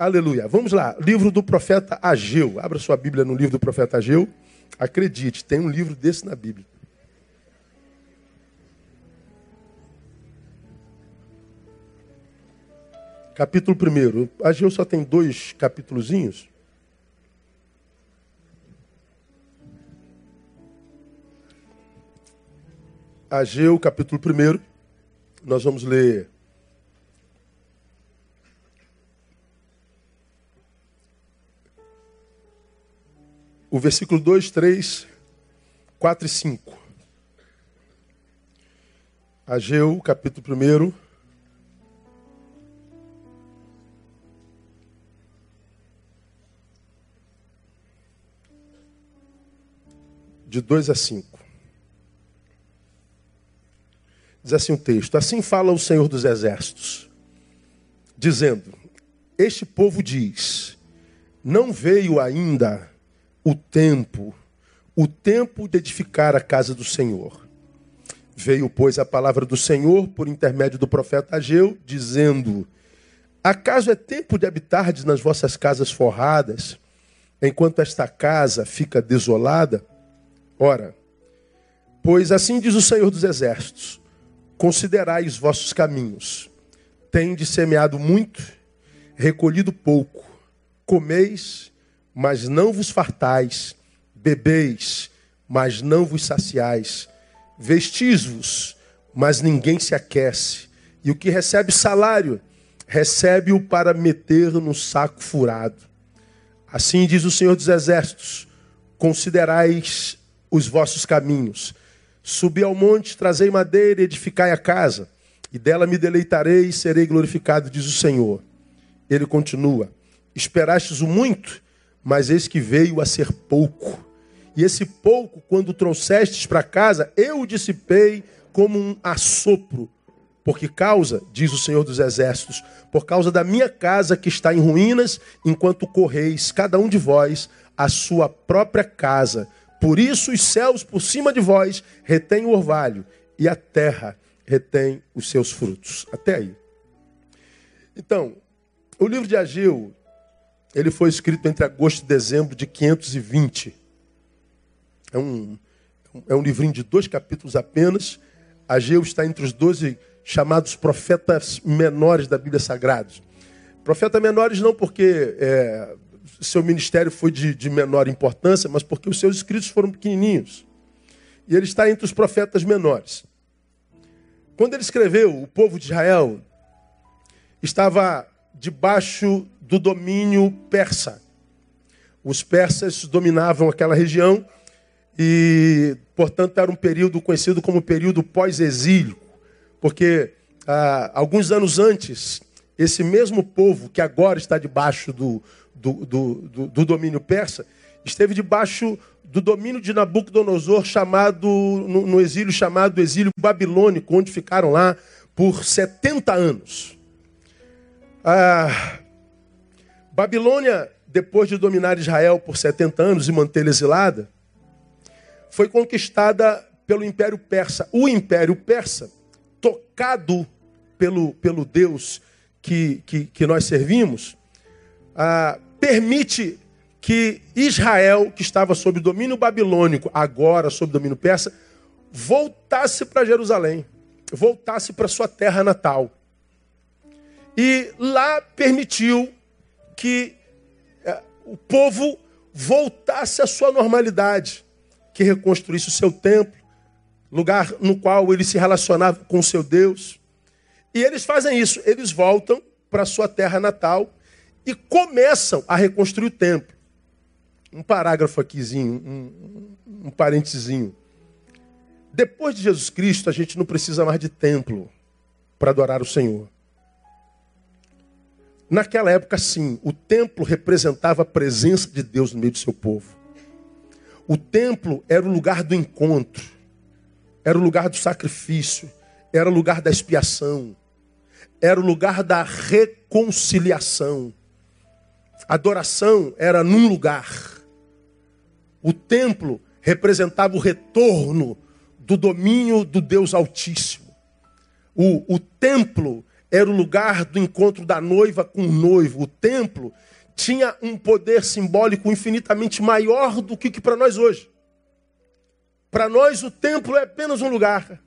Aleluia. Vamos lá. Livro do profeta Ageu. Abra sua Bíblia no livro do profeta Ageu. Acredite, tem um livro desse na Bíblia. Capítulo 1. Ageu só tem dois capítulozinhos. Ageu, capítulo 1. Nós vamos ler o versículo 2, 3, 4 e 5. Ageu, capítulo 1. De 2 a 5. Diz assim o texto: Assim fala o Senhor dos Exércitos, dizendo: Este povo diz: Não veio ainda o tempo, o tempo de edificar a casa do Senhor. Veio, pois, a palavra do Senhor por intermédio do profeta Ageu, dizendo: Acaso é tempo de habitardes nas vossas casas forradas, enquanto esta casa fica desolada? Ora, pois assim diz o Senhor dos Exércitos: Considerai os vossos caminhos. Tendes semeado muito, recolhido pouco. Comeis mas não vos fartais, bebeis, mas não vos saciais, vestis-vos, mas ninguém se aquece, e o que recebe salário, recebe-o para meter no saco furado. Assim diz o Senhor dos Exércitos: considerais os vossos caminhos. Subi ao monte, trazei madeira e edificai a casa, e dela me deleitarei e serei glorificado, diz o Senhor. Ele continua: Esperastes o muito, mas eis que veio a ser pouco. E esse pouco, quando trouxestes para casa, eu o dissipei como um assopro. Porque causa, diz o Senhor dos Exércitos, por causa da minha casa que está em ruínas, enquanto correis, cada um de vós, a sua própria casa. Por isso os céus por cima de vós retêm o orvalho, e a terra retém os seus frutos. Até aí. Então, o livro de Ageu ele foi escrito entre agosto e dezembro de 520. É um, é um livrinho de dois capítulos apenas. Ageu está entre os doze chamados profetas menores da Bíblia Sagrada. Profetas menores não porque é, seu ministério foi de, de menor importância, mas porque os seus escritos foram pequenininhos. E ele está entre os profetas menores. Quando ele escreveu, o povo de Israel estava debaixo do domínio persa. Os persas dominavam aquela região e, portanto, era um período conhecido como período pós-exílio, porque ah, alguns anos antes, esse mesmo povo que agora está debaixo do, do, do, do, do domínio persa, esteve debaixo do domínio de Nabucodonosor, chamado no, no exílio chamado exílio babilônico, onde ficaram lá por 70 anos. Ah, Babilônia, depois de dominar Israel por 70 anos e mantê-la exilada, foi conquistada pelo Império Persa. O Império Persa, tocado pelo, pelo Deus que, que, que nós servimos, ah, permite que Israel, que estava sob domínio babilônico, agora sob domínio persa, voltasse para Jerusalém, voltasse para sua terra natal. E lá permitiu que é, o povo voltasse à sua normalidade, que reconstruísse o seu templo, lugar no qual ele se relacionava com o seu Deus. E eles fazem isso, eles voltam para a sua terra natal e começam a reconstruir o templo. Um parágrafo aquizinho, um, um parentezinho. Depois de Jesus Cristo, a gente não precisa mais de templo para adorar o Senhor. Naquela época, sim, o templo representava a presença de Deus no meio do seu povo. O templo era o lugar do encontro, era o lugar do sacrifício, era o lugar da expiação, era o lugar da reconciliação. Adoração era num lugar. O templo representava o retorno do domínio do Deus Altíssimo. O, o templo era o lugar do encontro da noiva com o noivo. O templo tinha um poder simbólico infinitamente maior do que, que para nós hoje. Para nós, o templo é apenas um lugar.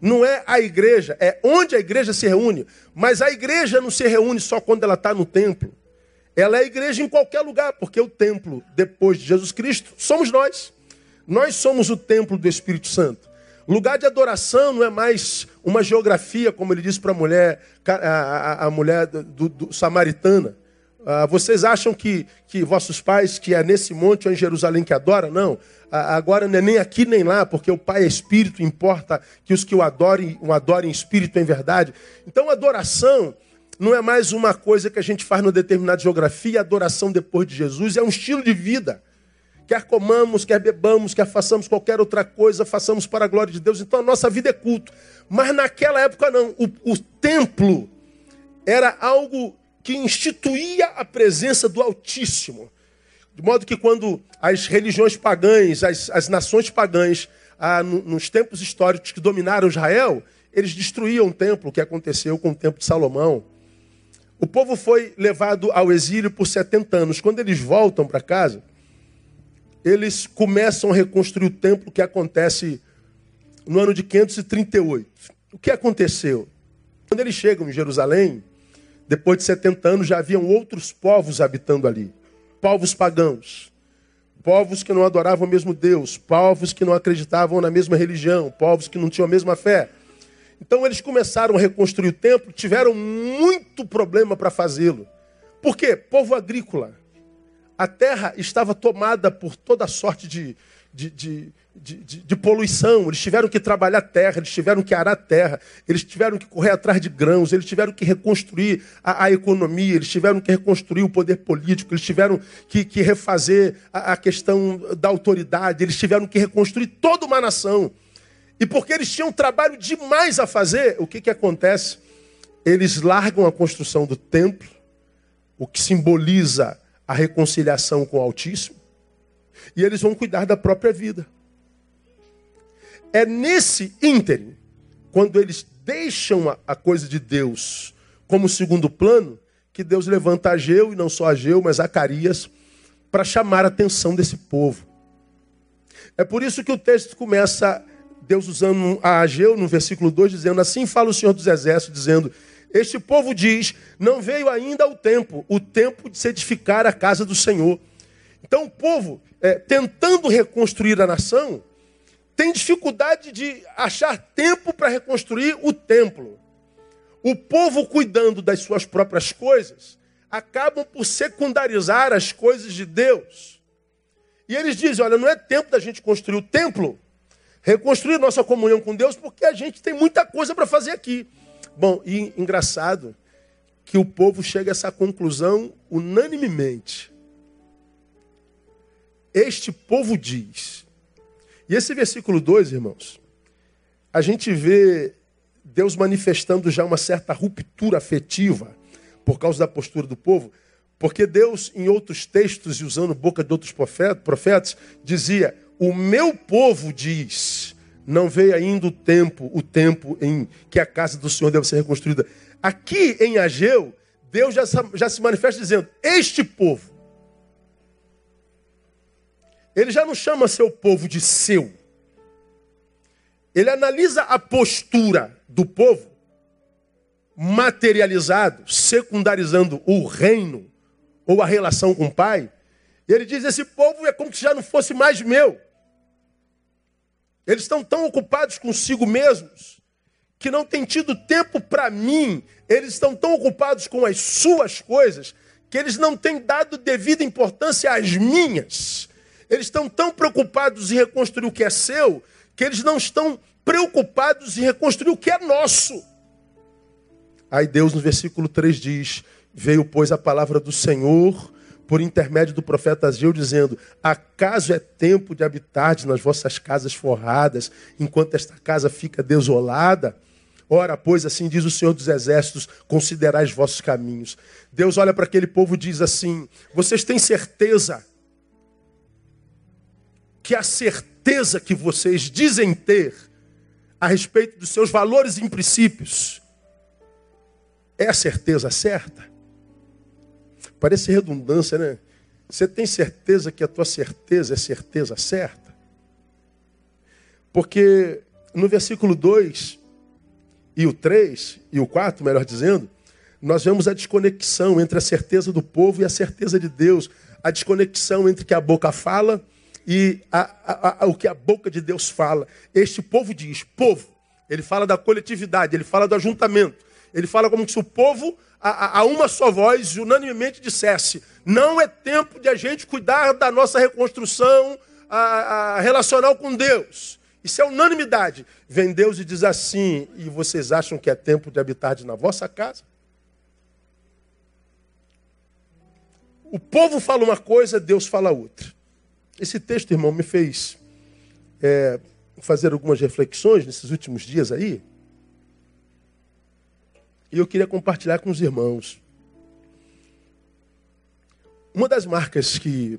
Não é a igreja, é onde a igreja se reúne. Mas a igreja não se reúne só quando ela está no templo. Ela é igreja em qualquer lugar, porque o templo, depois de Jesus Cristo, somos nós. Nós somos o templo do Espírito Santo. Lugar de adoração não é mais uma geografia, como ele disse para a mulher, a, mulher do, do samaritana. Ah, vocês acham que, que vossos pais, que é nesse monte ou em Jerusalém que adora? Não. Ah, agora não é nem aqui nem lá, porque o Pai é Espírito, importa que os que o adorem, o adorem em Espírito em verdade. Então, adoração não é mais uma coisa que a gente faz numa determinada geografia, adoração depois de Jesus é um estilo de vida. Quer comamos, quer bebamos, quer façamos qualquer outra coisa, façamos para a glória de Deus. Então a nossa vida é culto. Mas naquela época não. O, o templo era algo que instituía a presença do Altíssimo. De modo que quando as religiões pagãs, as, as nações pagãs, ah, no, nos tempos históricos que dominaram Israel, eles destruíam o templo, o que aconteceu com o templo de Salomão. O povo foi levado ao exílio por 70 anos. Quando eles voltam para casa, eles começam a reconstruir o templo que acontece no ano de 538. O que aconteceu? Quando eles chegam em Jerusalém, depois de 70 anos, já haviam outros povos habitando ali. Povos pagãos. Povos que não adoravam o mesmo Deus. Povos que não acreditavam na mesma religião. Povos que não tinham a mesma fé. Então eles começaram a reconstruir o templo, tiveram muito problema para fazê-lo. Por quê? Povo agrícola a terra estava tomada por toda sorte de, de, de, de, poluição. Eles tiveram que trabalhar a terra, eles tiveram que arar a terra, eles tiveram que correr atrás de grãos, eles tiveram que reconstruir a, a economia, eles tiveram que reconstruir o poder político, eles tiveram que, que refazer a, a questão da autoridade, eles tiveram que reconstruir toda uma nação. E porque eles tinham trabalho demais a fazer, o que, que acontece? Eles largam a construção do templo, o que simboliza a reconciliação com o Altíssimo, e eles vão cuidar da própria vida. É nesse ínterim, quando eles deixam a, coisa de Deus como segundo plano, que Deus levanta Ageu, e não só Ageu, mas Zacarias, para chamar a atenção desse povo. É por isso que o texto começa, Deus usando a Ageu, no versículo 2, dizendo: Assim fala o Senhor dos Exércitos, dizendo: este povo diz: não veio ainda o tempo, o tempo de se edificar a casa do Senhor. Então o povo, é, tentando reconstruir a nação, tem dificuldade de achar tempo para reconstruir o templo. O povo cuidando das suas próprias coisas, acabam por secundarizar as coisas de Deus. E eles dizem: olha, não é tempo da gente construir o templo, reconstruir nossa comunhão com Deus, porque a gente tem muita coisa para fazer aqui. Bom, e engraçado que o povo chega a essa conclusão unanimemente. Este povo diz. E esse versículo 2, irmãos, a gente vê Deus manifestando já uma certa ruptura afetiva por causa da postura do povo, porque Deus, em outros textos e usando boca de outros profetas, dizia: O meu povo diz não veio ainda o tempo, o tempo em que a casa do Senhor deve ser reconstruída. Aqui em Ageu, Deus já, já se manifesta dizendo: Este povo. Ele já não chama seu povo de seu. Ele analisa a postura do povo, materializado, secundarizando o reino ou a relação com o pai. E ele diz: Esse povo é como se já não fosse mais meu. Eles estão tão ocupados consigo mesmos que não têm tido tempo para mim. Eles estão tão ocupados com as suas coisas que eles não têm dado devida importância às minhas. Eles estão tão preocupados em reconstruir o que é seu que eles não estão preocupados em reconstruir o que é nosso. Aí Deus no versículo 3 diz: Veio, pois, a palavra do Senhor por intermédio do profeta Ageu, dizendo: Acaso é tempo de habitar nas vossas casas forradas, enquanto esta casa fica desolada? Ora, pois, assim diz o Senhor dos Exércitos: considerai os vossos caminhos. Deus olha para aquele povo e diz assim: Vocês têm certeza que a certeza que vocês dizem ter a respeito dos seus valores e princípios é a certeza certa? Parece redundância, né? Você tem certeza que a tua certeza é certeza certa? Porque no versículo 2 e o 3 e o 4, melhor dizendo, nós vemos a desconexão entre a certeza do povo e a certeza de Deus. A desconexão entre o que a boca fala e a, a, a, o que a boca de Deus fala. Este povo diz, povo, ele fala da coletividade, ele fala do ajuntamento. Ele fala como se o povo, a, a uma só voz, unanimemente dissesse: não é tempo de a gente cuidar da nossa reconstrução a, a, relacional com Deus. Isso é unanimidade. Vem Deus e diz assim: e vocês acham que é tempo de habitar na vossa casa? O povo fala uma coisa, Deus fala outra. Esse texto, irmão, me fez é, fazer algumas reflexões nesses últimos dias aí. E eu queria compartilhar com os irmãos. Uma das marcas que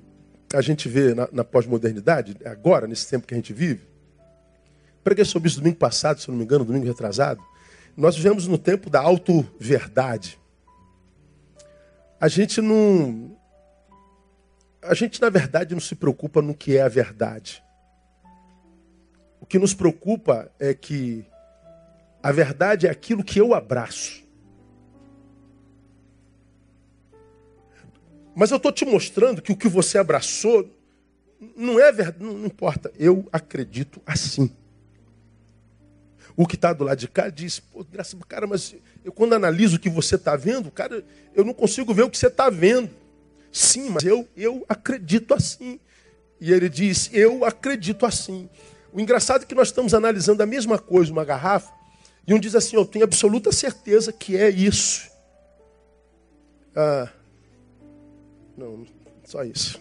a gente vê na, na pós-modernidade, agora, nesse tempo que a gente vive, preguei sobre isso domingo passado, se não me engano, domingo retrasado. Nós vivemos no tempo da auto-verdade. A gente não. A gente, na verdade, não se preocupa no que é a verdade. O que nos preocupa é que a verdade é aquilo que eu abraço. Mas eu estou te mostrando que o que você abraçou não é verdade, não, importa. Eu acredito assim. O que está do lado de cá diz, pô, graça, cara, mas eu quando analiso o que você está vendo, cara, eu não consigo ver o que você está vendo. Sim, mas eu, eu acredito assim. E ele diz, eu acredito assim. O engraçado é que nós estamos analisando a mesma coisa, uma garrafa, e um diz assim: Eu tenho absoluta certeza que é isso. Ah, não, só isso.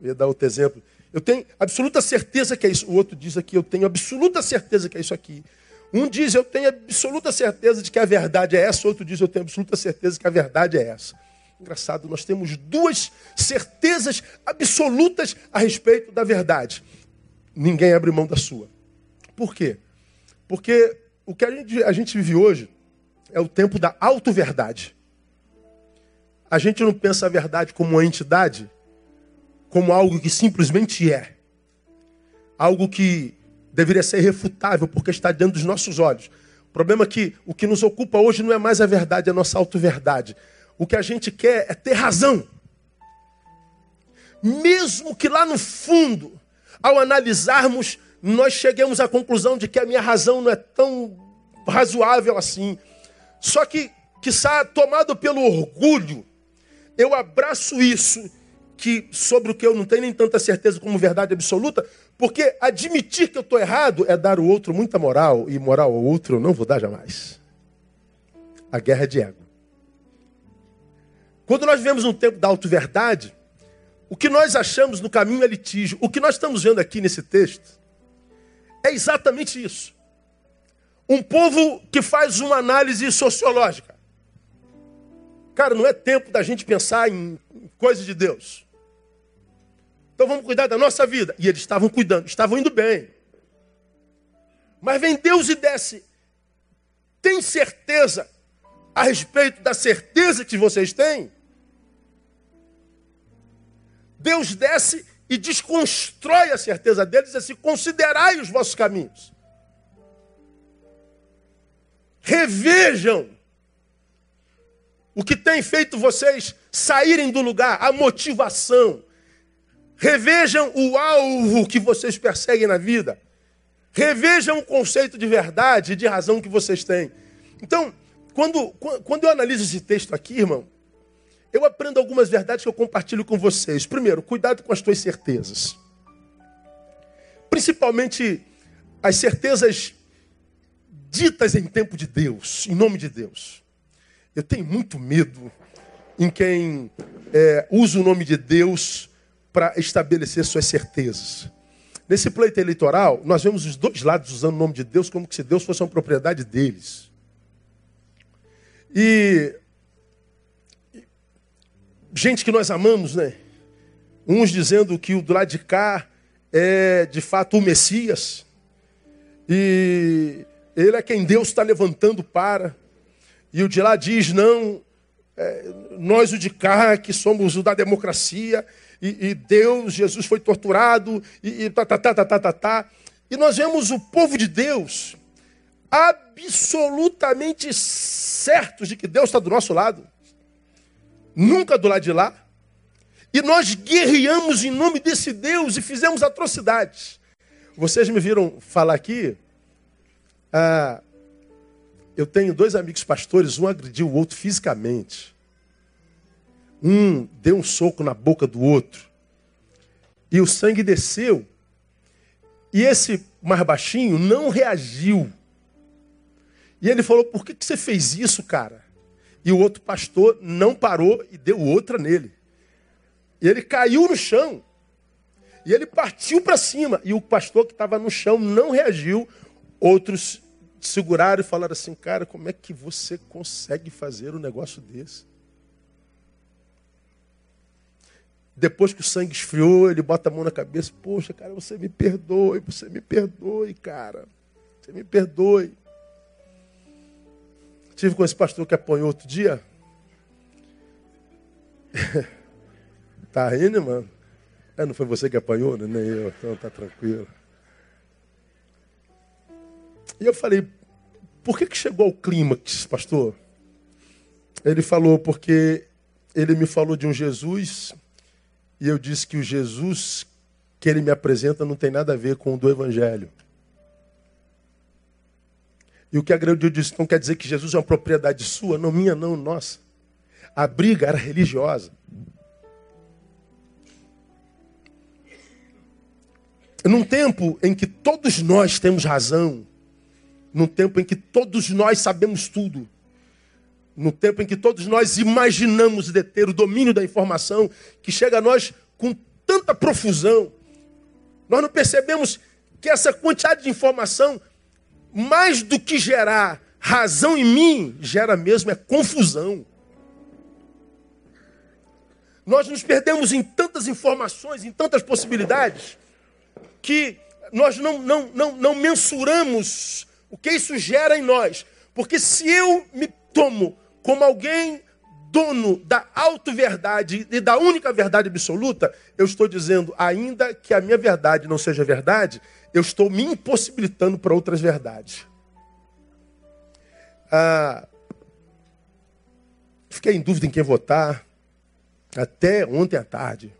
Eu ia dar outro exemplo. Eu tenho absoluta certeza que é isso. O outro diz aqui: Eu tenho absoluta certeza que é isso aqui. Um diz: Eu tenho absoluta certeza de que a verdade é essa. O outro diz: Eu tenho absoluta certeza que a verdade é essa. Engraçado, nós temos duas certezas absolutas a respeito da verdade. Ninguém abre mão da sua. Por quê? Porque o que a gente, a gente vive hoje é o tempo da auto-verdade. A gente não pensa a verdade como uma entidade, como algo que simplesmente é. Algo que deveria ser refutável porque está diante dos nossos olhos. O problema é que o que nos ocupa hoje não é mais a verdade, é a nossa auto-verdade. O que a gente quer é ter razão. Mesmo que lá no fundo, ao analisarmos nós chegamos à conclusão de que a minha razão não é tão razoável assim. Só que, que tomado pelo orgulho, eu abraço isso, que sobre o que eu não tenho nem tanta certeza como verdade absoluta, porque admitir que eu estou errado é dar o outro muita moral, e moral ao outro eu não vou dar jamais. A guerra é de ego. Quando nós vivemos um tempo da auto-verdade, o que nós achamos no caminho é litígio. O que nós estamos vendo aqui nesse texto é exatamente isso. Um povo que faz uma análise sociológica. Cara, não é tempo da gente pensar em coisas de Deus. Então vamos cuidar da nossa vida. E eles estavam cuidando, estavam indo bem. Mas vem Deus e desce. Tem certeza a respeito da certeza que vocês têm? Deus desce e desconstrói a certeza deles, assim, considerai os vossos caminhos. Revejam o que tem feito vocês saírem do lugar, a motivação. Revejam o alvo que vocês perseguem na vida. Revejam o conceito de verdade e de razão que vocês têm. Então, quando, quando eu analiso esse texto aqui, irmão, eu aprendo algumas verdades que eu compartilho com vocês. Primeiro, cuidado com as tuas certezas. Principalmente as certezas ditas em tempo de Deus, em nome de Deus. Eu tenho muito medo em quem é, usa o nome de Deus para estabelecer suas certezas. Nesse pleito eleitoral, nós vemos os dois lados usando o nome de Deus como se Deus fosse uma propriedade deles. E gente que nós amamos, né? Uns dizendo que o do lado de cá é de fato o Messias. E ele é quem Deus está levantando para. E o de lá diz, não, é, nós o de cá, que somos o da democracia, e, e Deus, Jesus foi torturado, e, e tá, tá, tá, tá, tá, tá, tá. E nós vemos o povo de Deus absolutamente certos de que Deus está do nosso lado, nunca do lado de lá. E nós guerreamos em nome desse Deus e fizemos atrocidades. Vocês me viram falar aqui. Ah, eu tenho dois amigos pastores, um agrediu o outro fisicamente. Um deu um soco na boca do outro. E o sangue desceu. E esse mais baixinho não reagiu. E ele falou: Por que, que você fez isso, cara? E o outro pastor não parou e deu outra nele. E ele caiu no chão. E ele partiu para cima. E o pastor que estava no chão não reagiu. Outros seguraram e falaram assim: Cara, como é que você consegue fazer um negócio desse? Depois que o sangue esfriou, ele bota a mão na cabeça. Poxa, cara, você me perdoe, você me perdoe, cara. Você me perdoe. Tive com esse pastor que apanhou outro dia. tá rindo, mano? É, não foi você que apanhou, né? Nem eu, então tá tranquilo. E eu falei, por que, que chegou ao clímax, pastor? Ele falou, porque ele me falou de um Jesus e eu disse que o Jesus que ele me apresenta não tem nada a ver com o do Evangelho. E o que agrediu disse, não quer dizer que Jesus é uma propriedade sua, não minha, não nossa. A briga era religiosa. Num tempo em que todos nós temos razão, num tempo em que todos nós sabemos tudo, no tempo em que todos nós imaginamos deter o domínio da informação que chega a nós com tanta profusão, nós não percebemos que essa quantidade de informação, mais do que gerar razão em mim, gera mesmo é confusão. Nós nos perdemos em tantas informações, em tantas possibilidades, que nós não, não, não, não mensuramos o que isso gera em nós. Porque se eu me tomo como alguém dono da auto-verdade e da única verdade absoluta, eu estou dizendo, ainda que a minha verdade não seja verdade, eu estou me impossibilitando para outras verdades. Ah, fiquei em dúvida em quem votar até ontem à tarde.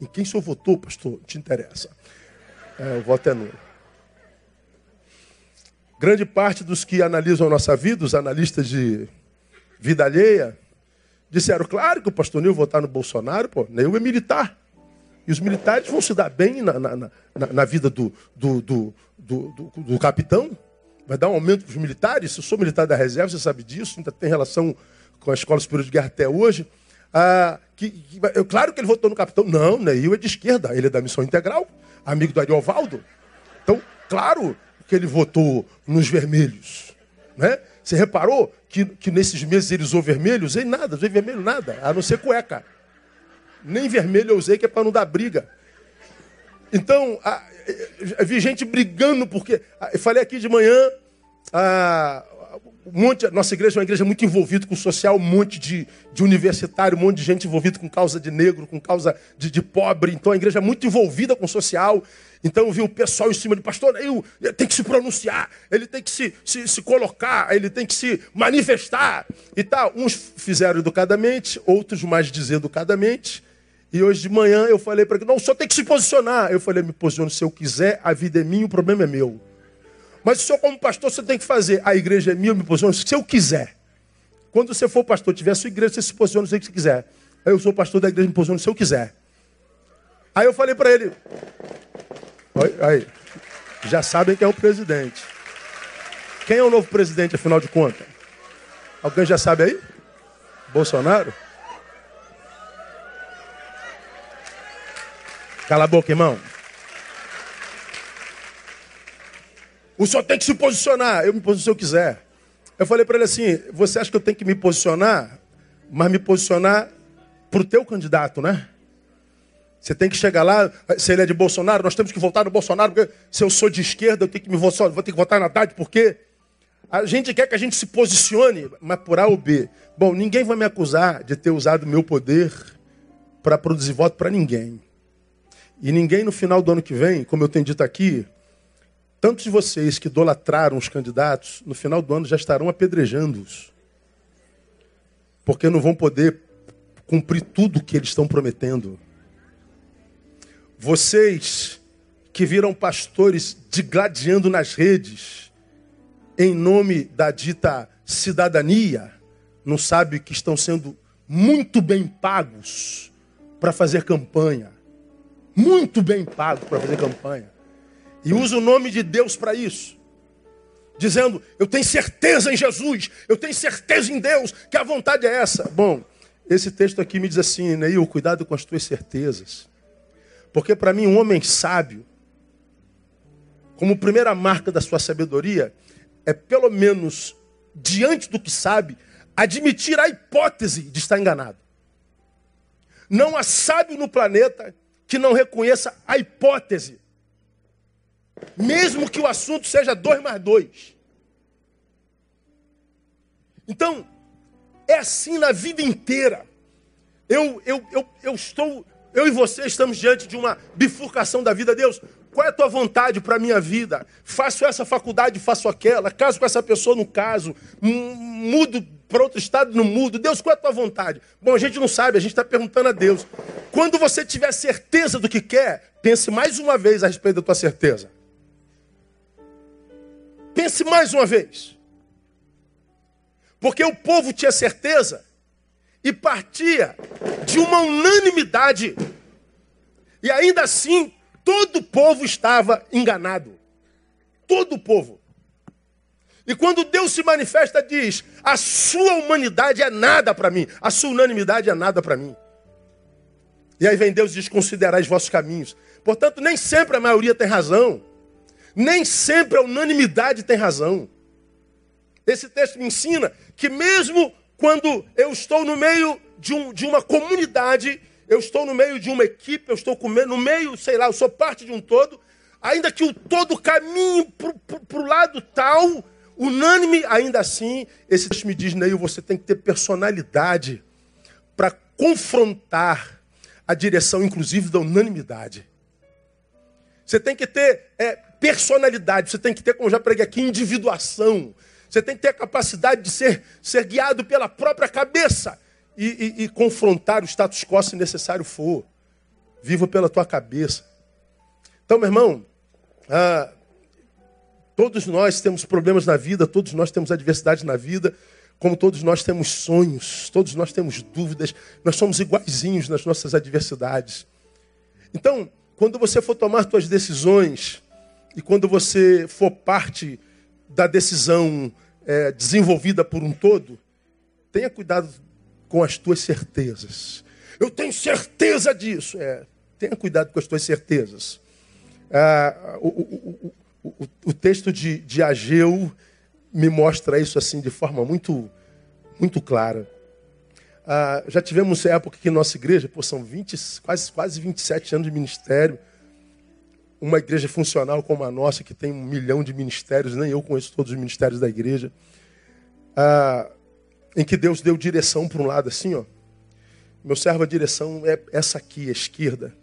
Em quem senhor votou, pastor? Te interessa. É, o voto é nulo. Grande parte dos que analisam a nossa vida, os analistas de vida alheia, disseram, claro que o pastor Nil votar no Bolsonaro, pô, Neil é militar. E os militares vão se dar bem na, na, na, na vida do, do, do, do, capitão. Vai dar um aumento para os militares. Eu sou militar da reserva, você sabe disso, ainda tem relação com a Escola Superior de Guerra até hoje. Ah, que, que, eu, claro que ele votou no capitão. Não, Neil é de esquerda, ele é da missão integral, amigo do Ariovaldo. Então, claro que ele votou nos vermelhos. Né? Você reparou que, que nesses meses ele usou vermelho? Usei nada, vermelho nada, a não ser cueca. Nem vermelho eu usei, que é para não dar briga. Então, a, vi gente brigando, porque. Eu falei aqui de manhã, a, um monte, nossa igreja é uma igreja muito envolvida com o social, um monte de, de universitário, um monte de gente envolvida com causa de negro, com causa de, de pobre. Então a igreja é muito envolvida com o social. Então eu vi o pessoal em cima de pastor, ele tem que se pronunciar, ele tem que se, se, se colocar, ele tem que se manifestar e tal. Uns fizeram educadamente, outros mais deseducadamente. E hoje de manhã eu falei para ele, não, o senhor tem que se posicionar. Eu falei, me posiciono se eu quiser, a vida é minha, o problema é meu. Mas o senhor, como pastor, você tem que fazer. A igreja é minha, eu me posiciono se eu quiser. Quando você for pastor, tiver a sua igreja, você se posiciona se você quiser. Aí eu sou pastor da igreja, me posiciono se eu quiser. Aí eu falei para ele, aí, já sabem quem é o presidente. Quem é o novo presidente, afinal de contas? Alguém já sabe aí? Bolsonaro? Cala a boca, irmão. O senhor tem que se posicionar. Eu me posiciono se eu quiser. Eu falei para ele assim: você acha que eu tenho que me posicionar, mas me posicionar para o teu candidato, né? Você tem que chegar lá, se ele é de Bolsonaro, nós temos que votar no Bolsonaro, porque se eu sou de esquerda, eu tenho que me votar, vou ter que votar na Haddad, por quê? A gente quer que a gente se posicione, mas por A ou B. Bom, ninguém vai me acusar de ter usado meu poder para produzir voto para ninguém. E ninguém no final do ano que vem, como eu tenho dito aqui, tantos de vocês que idolatraram os candidatos, no final do ano já estarão apedrejando-os. Porque não vão poder cumprir tudo o que eles estão prometendo. Vocês que viram pastores digladiando nas redes em nome da dita cidadania, não sabem que estão sendo muito bem pagos para fazer campanha. Muito bem pagos para fazer campanha. E usa o nome de Deus para isso. Dizendo, eu tenho certeza em Jesus, eu tenho certeza em Deus, que a vontade é essa. Bom, esse texto aqui me diz assim, Neil, cuidado com as tuas certezas. Porque para mim, um homem sábio, como primeira marca da sua sabedoria, é pelo menos, diante do que sabe, admitir a hipótese de estar enganado. Não há sábio no planeta que não reconheça a hipótese. Mesmo que o assunto seja dois mais dois. Então, é assim na vida inteira. Eu, eu, eu, eu estou, eu e você estamos diante de uma bifurcação da vida. Deus, qual é a tua vontade para a minha vida? Faço essa faculdade, faço aquela. Caso com essa pessoa, no caso. Mudo para outro estado, não mudo. Deus, qual é a tua vontade? Bom, a gente não sabe, a gente está perguntando a Deus. Quando você tiver certeza do que quer, pense mais uma vez a respeito da tua certeza. Pense mais uma vez. Porque o povo tinha certeza e partia de uma unanimidade. E ainda assim, todo o povo estava enganado. Todo o povo. E quando Deus se manifesta, diz: a sua humanidade é nada para mim, a sua unanimidade é nada para mim. E aí vem Deus e diz: considerai os vossos caminhos. Portanto, nem sempre a maioria tem razão, nem sempre a unanimidade tem razão. Esse texto me ensina que mesmo quando eu estou no meio de, um, de uma comunidade, eu estou no meio de uma equipe, eu estou no meio, sei lá, eu sou parte de um todo, ainda que o todo caminhe para o lado tal, unânime, ainda assim, esse texto me diz, Neil, você tem que ter personalidade para confrontar a direção, inclusive, da unanimidade. Você tem que ter é, personalidade, você tem que ter, como já preguei aqui, individuação. Você tem que ter a capacidade de ser, ser guiado pela própria cabeça e, e, e confrontar o status quo se necessário for. Viva pela tua cabeça. Então, meu irmão, ah, todos nós temos problemas na vida, todos nós temos adversidades na vida, como todos nós temos sonhos, todos nós temos dúvidas, nós somos iguaizinhos nas nossas adversidades. Então, quando você for tomar suas decisões e quando você for parte da decisão é, desenvolvida por um todo, tenha cuidado com as tuas certezas. Eu tenho certeza disso. É, tenha cuidado com as tuas certezas. Ah, o, o, o, o, texto de, de Ageu me mostra isso assim de forma muito, muito clara. Ah, já tivemos época que nossa igreja, pô, são 20, quase, quase 27 anos de ministério uma igreja funcional como a nossa, que tem um milhão de ministérios, nem eu conheço todos os ministérios da igreja, ah, em que Deus deu direção para um lado assim, ó. Meu servo, a direção é essa aqui, a esquerda.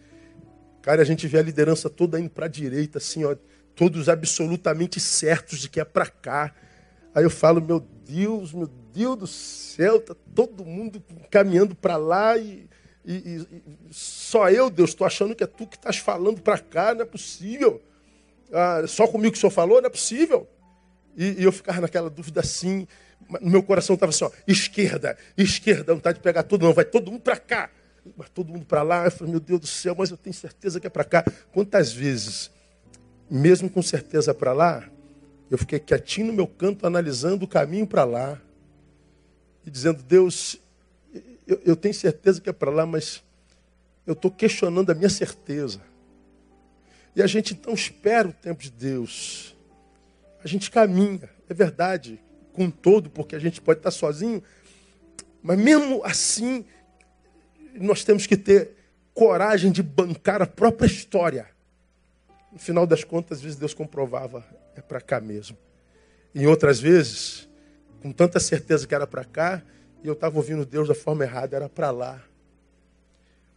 Cara, a gente vê a liderança toda indo para a direita, assim, ó, todos absolutamente certos de que é para cá. Aí eu falo, meu Deus, meu Deus do céu, tá todo mundo caminhando para lá e e, e, só eu, Deus, estou achando que é tu que estás falando para cá, não é possível. Ah, só comigo que o senhor falou, não é possível. E, e eu ficava naquela dúvida assim, no meu coração estava assim, ó, esquerda, esquerda, não está de pegar tudo, não, vai todo mundo para cá. Vai todo mundo para lá. Eu falei, meu Deus do céu, mas eu tenho certeza que é para cá. Quantas vezes, mesmo com certeza para lá, eu fiquei quietinho no meu canto, analisando o caminho para lá, e dizendo, Deus, eu, eu tenho certeza que é para lá, mas eu estou questionando a minha certeza. E a gente então espera o tempo de Deus. A gente caminha, é verdade, com todo, porque a gente pode estar sozinho, mas mesmo assim, nós temos que ter coragem de bancar a própria história. No final das contas, às vezes Deus comprovava, é para cá mesmo. em outras vezes, com tanta certeza que era para cá, e eu estava ouvindo Deus da forma errada, era para lá.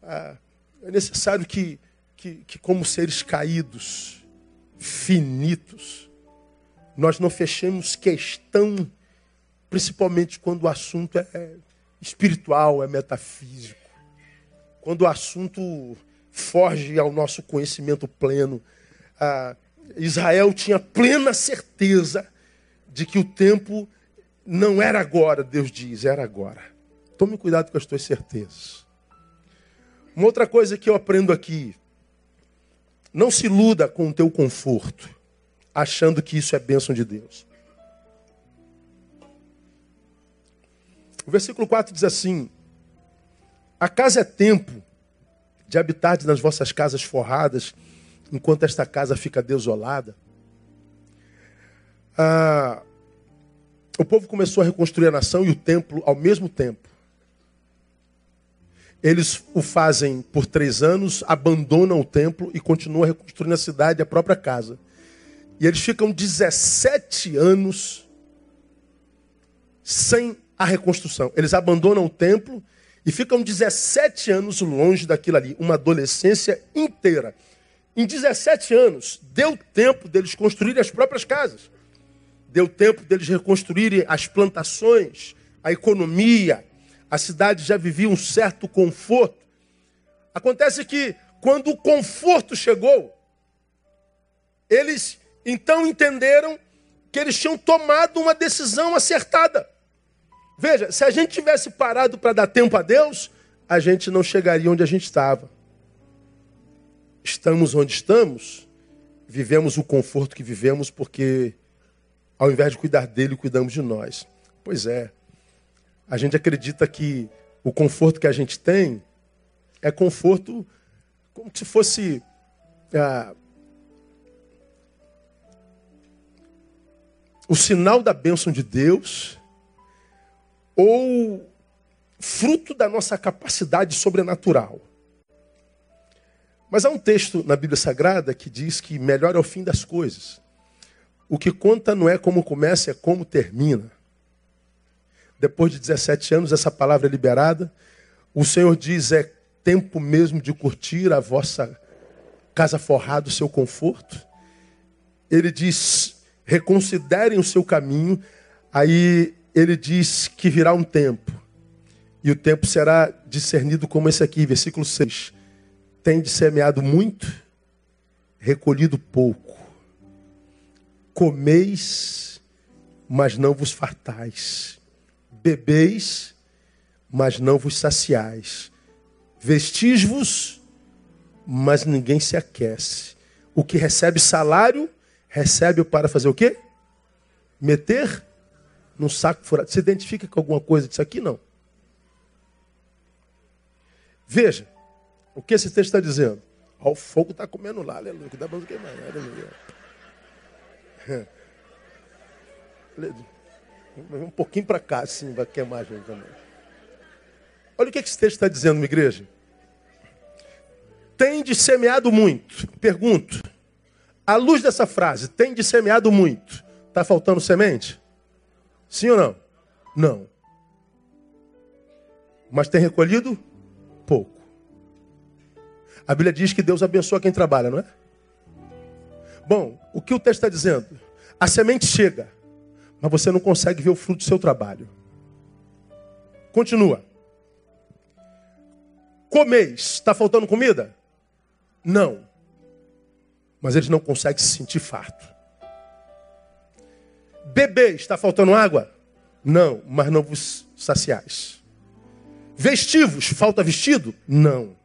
Ah, é necessário que, que, que, como seres caídos, finitos, nós não fechemos questão, principalmente quando o assunto é espiritual, é metafísico. Quando o assunto foge ao nosso conhecimento pleno. Ah, Israel tinha plena certeza de que o tempo não era agora, Deus diz, era agora. Tome cuidado com as tuas certezas. Uma outra coisa que eu aprendo aqui, não se iluda com o teu conforto, achando que isso é bênção de Deus. O versículo 4 diz assim: A casa é tempo de habitar nas vossas casas forradas, enquanto esta casa fica desolada. Ah, o povo começou a reconstruir a nação e o templo ao mesmo tempo. Eles o fazem por três anos, abandonam o templo e continuam reconstruindo a cidade, a própria casa. E eles ficam 17 anos sem a reconstrução. Eles abandonam o templo e ficam 17 anos longe daquilo ali, uma adolescência inteira. Em 17 anos, deu tempo deles construírem as próprias casas. Deu tempo deles reconstruírem as plantações, a economia. A cidade já vivia um certo conforto. Acontece que, quando o conforto chegou, eles então entenderam que eles tinham tomado uma decisão acertada. Veja, se a gente tivesse parado para dar tempo a Deus, a gente não chegaria onde a gente estava. Estamos onde estamos, vivemos o conforto que vivemos porque, ao invés de cuidar dele, cuidamos de nós. Pois é, a gente acredita que o conforto que a gente tem é conforto como se fosse ah, o sinal da bênção de Deus ou fruto da nossa capacidade sobrenatural. Mas há um texto na Bíblia Sagrada que diz que melhor é o fim das coisas. O que conta não é como começa, é como termina. Depois de 17 anos, essa palavra é liberada. O Senhor diz: é tempo mesmo de curtir a vossa casa forrada, o seu conforto. Ele diz: reconsiderem o seu caminho. Aí ele diz que virá um tempo, e o tempo será discernido como esse aqui, versículo 6. Tem de semeado muito, recolhido pouco. Comeis, mas não vos fartais. Bebeis, mas não vos saciais. Vestis-vos, mas ninguém se aquece. O que recebe salário, recebe para fazer o quê? Meter num saco furado. Se identifica com alguma coisa disso aqui? Não. Veja, o que esse texto está dizendo? Ó, o fogo está comendo lá, aleluia. Cuidado para não queimar, aleluia. Um pouquinho para cá, sim, vai queimar a gente também. Olha o que esse texto está dizendo, minha igreja. Tem de semeado muito. Pergunto. À luz dessa frase, tem de semeado muito. Está faltando semente? Sim ou não? Não. Mas tem recolhido pouco. A Bíblia diz que Deus abençoa quem trabalha, não é? Bom, o que o texto está dizendo? A semente chega, mas você não consegue ver o fruto do seu trabalho. Continua. Comeis, está faltando comida? Não. Mas eles não conseguem se sentir farto. Beber, está faltando água? Não, mas não vos saciais. Vestivos, falta vestido? Não,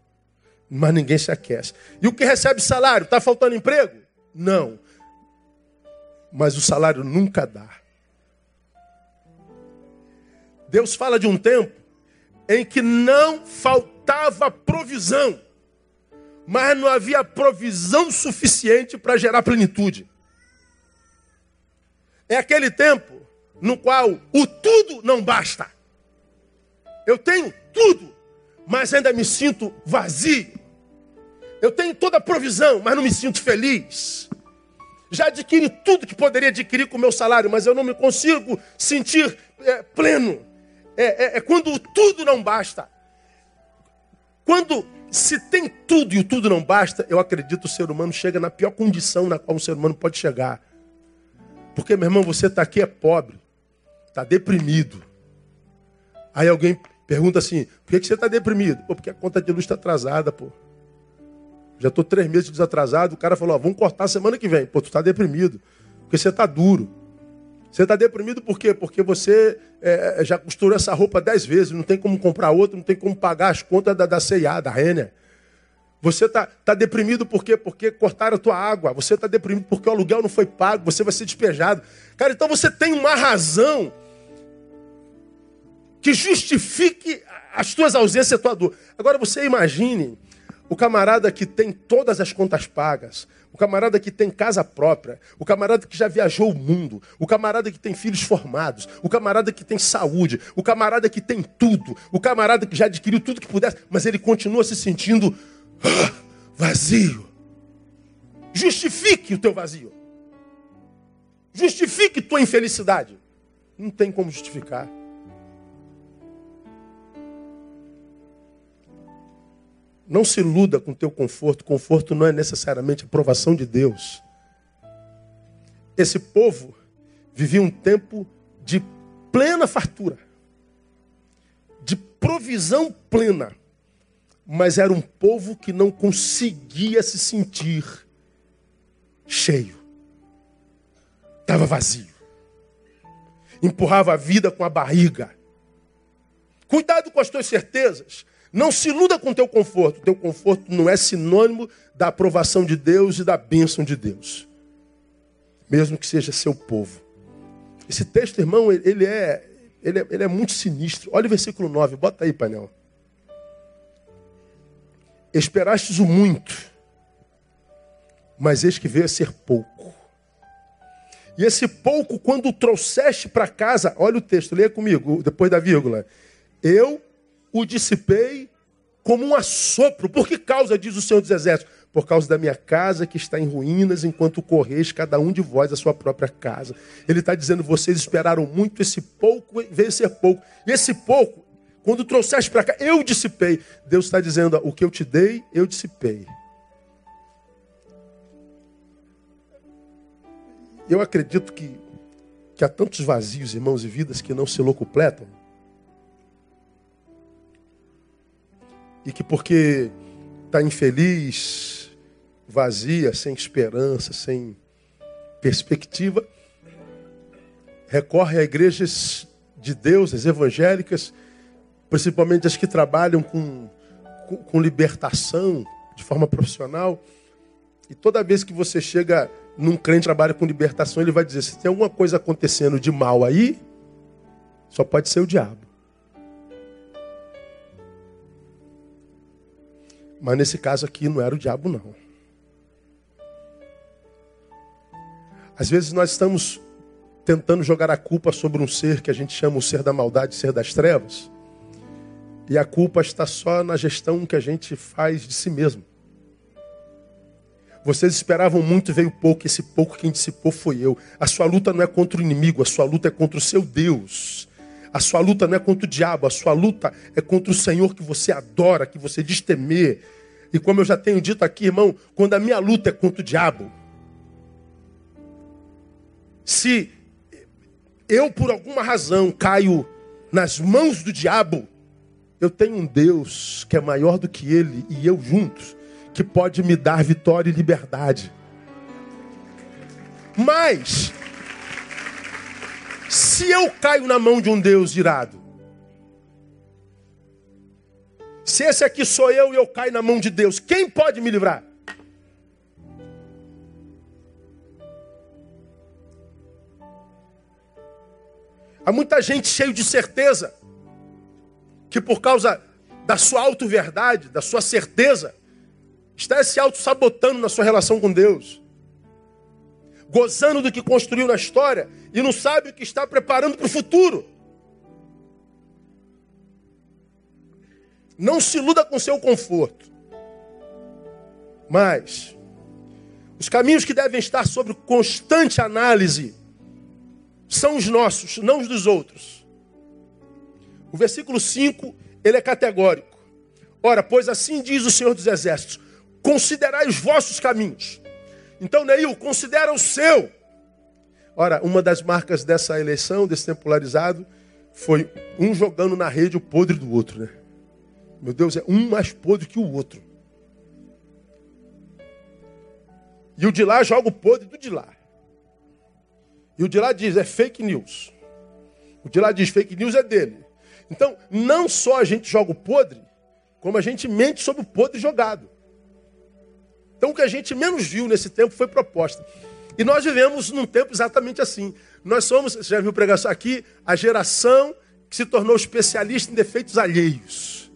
mas ninguém se aquece. E o que recebe salário, está faltando emprego? Não, mas o salário nunca dá. Deus fala de um tempo em que não faltava provisão, mas não havia provisão suficiente para gerar plenitude. É aquele tempo no qual o tudo não basta. Eu tenho tudo, mas ainda me sinto vazio. Eu tenho toda a provisão, mas não me sinto feliz. Já adquiri tudo que poderia adquirir com o meu salário, mas eu não me consigo sentir é, pleno. É, é, é quando tudo não basta. Quando se tem tudo e o tudo não basta, eu acredito que o ser humano chega na pior condição na qual o ser humano pode chegar. Porque, meu irmão, você está aqui é pobre, está deprimido. Aí alguém pergunta assim: por que, que você está deprimido? Pô, porque a conta de luz está atrasada, pô. Já estou três meses desatrasado. O cara falou: vamos cortar semana que vem. Pô, tu está deprimido. Porque você está duro. Você está deprimido por quê? Porque você é, já costurou essa roupa dez vezes, não tem como comprar outra, não tem como pagar as contas da, CIA, da Renner. Você está tá deprimido por quê? Porque cortaram a tua água. Você está deprimido porque o aluguel não foi pago, você vai ser despejado. Cara, então você tem uma razão que justifique as tuas ausências e a tua dor. Agora você imagine o camarada que tem todas as contas pagas, o camarada que tem casa própria, o camarada que já viajou o mundo, o camarada que tem filhos formados, o camarada que tem saúde, o camarada que tem tudo, o camarada que já adquiriu tudo que pudesse, mas ele continua se sentindo ah, vazio. Justifique o teu vazio. Justifique tua infelicidade. Não tem como justificar. Não se iluda com o teu conforto. Conforto não é necessariamente aprovação de Deus. Esse povo vivia um tempo de plena fartura, de provisão plena, mas era um povo que não conseguia se sentir cheio. Estava vazio. Empurrava a vida com a barriga. Cuidado com as tuas certezas. Não se iluda com o teu conforto. Teu conforto não é sinônimo da aprovação de Deus e da bênção de Deus. Mesmo que seja seu povo. Esse texto, irmão, ele é, ele é, ele é muito sinistro. Olha o versículo 9, bota aí, painel. Esperastes o muito, mas eis que veio a ser pouco. E esse pouco, quando o trouxeste para casa, olha o texto, leia comigo, depois da vírgula. Eu o dissipei como um assopro. Por que causa, diz o Senhor dos Exércitos? Por causa da minha casa que está em ruínas, enquanto correis cada um de vós a sua própria casa. Ele está dizendo: vocês esperaram muito, esse pouco veio ser pouco. E esse pouco, quando trouxeste para cá, eu dissipei. Deus está dizendo: o que eu te dei, eu dissipei. Eu acredito que, que há tantos vazios, irmãos e vidas, que não se locupletam. E que porque está infeliz, vazia, sem esperança, sem perspectiva, recorre a igrejas de Deus, as evangélicas, principalmente as que trabalham com, com, com libertação de forma profissional. E toda vez que você chega num crente que trabalha com libertação, ele vai dizer: se tem alguma coisa acontecendo de mal aí, só pode ser o diabo. Mas nesse caso aqui não era o diabo, não. Às vezes nós estamos tentando jogar a culpa sobre um ser que a gente chama o ser da maldade, ser das trevas. E a culpa está só na gestão que a gente faz de si mesmo. Vocês esperavam muito, veio pouco, esse pouco quem dissipou foi eu. A sua luta não é contra o inimigo, a sua luta é contra o seu Deus. A sua luta não é contra o diabo, a sua luta é contra o Senhor que você adora, que você diz temer, e como eu já tenho dito aqui, irmão, quando a minha luta é contra o diabo, se eu por alguma razão caio nas mãos do diabo, eu tenho um Deus que é maior do que ele e eu juntos, que pode me dar vitória e liberdade. Mas, se eu caio na mão de um Deus irado, Se esse aqui sou eu e eu caio na mão de Deus, quem pode me livrar? Há muita gente cheio de certeza que por causa da sua auto-verdade, da sua certeza, está se auto-sabotando na sua relação com Deus. Gozando do que construiu na história e não sabe o que está preparando para o futuro. Não se iluda com seu conforto. Mas Os caminhos que devem estar sob constante análise são os nossos, não os dos outros. O versículo 5, ele é categórico. Ora, pois assim diz o Senhor dos Exércitos: considerai os vossos caminhos. Então, Neil, considera o seu. Ora, uma das marcas dessa eleição, desse tempo polarizado, foi um jogando na rede o podre do outro, né? Meu Deus, é um mais podre que o outro. E o de lá joga o podre do de lá. E o de lá diz, é fake news. O de lá diz, fake news é dele. Então, não só a gente joga o podre, como a gente mente sobre o podre jogado. Então, o que a gente menos viu nesse tempo foi proposta. E nós vivemos num tempo exatamente assim. Nós somos, você já viu pregação aqui, a geração que se tornou especialista em defeitos alheios.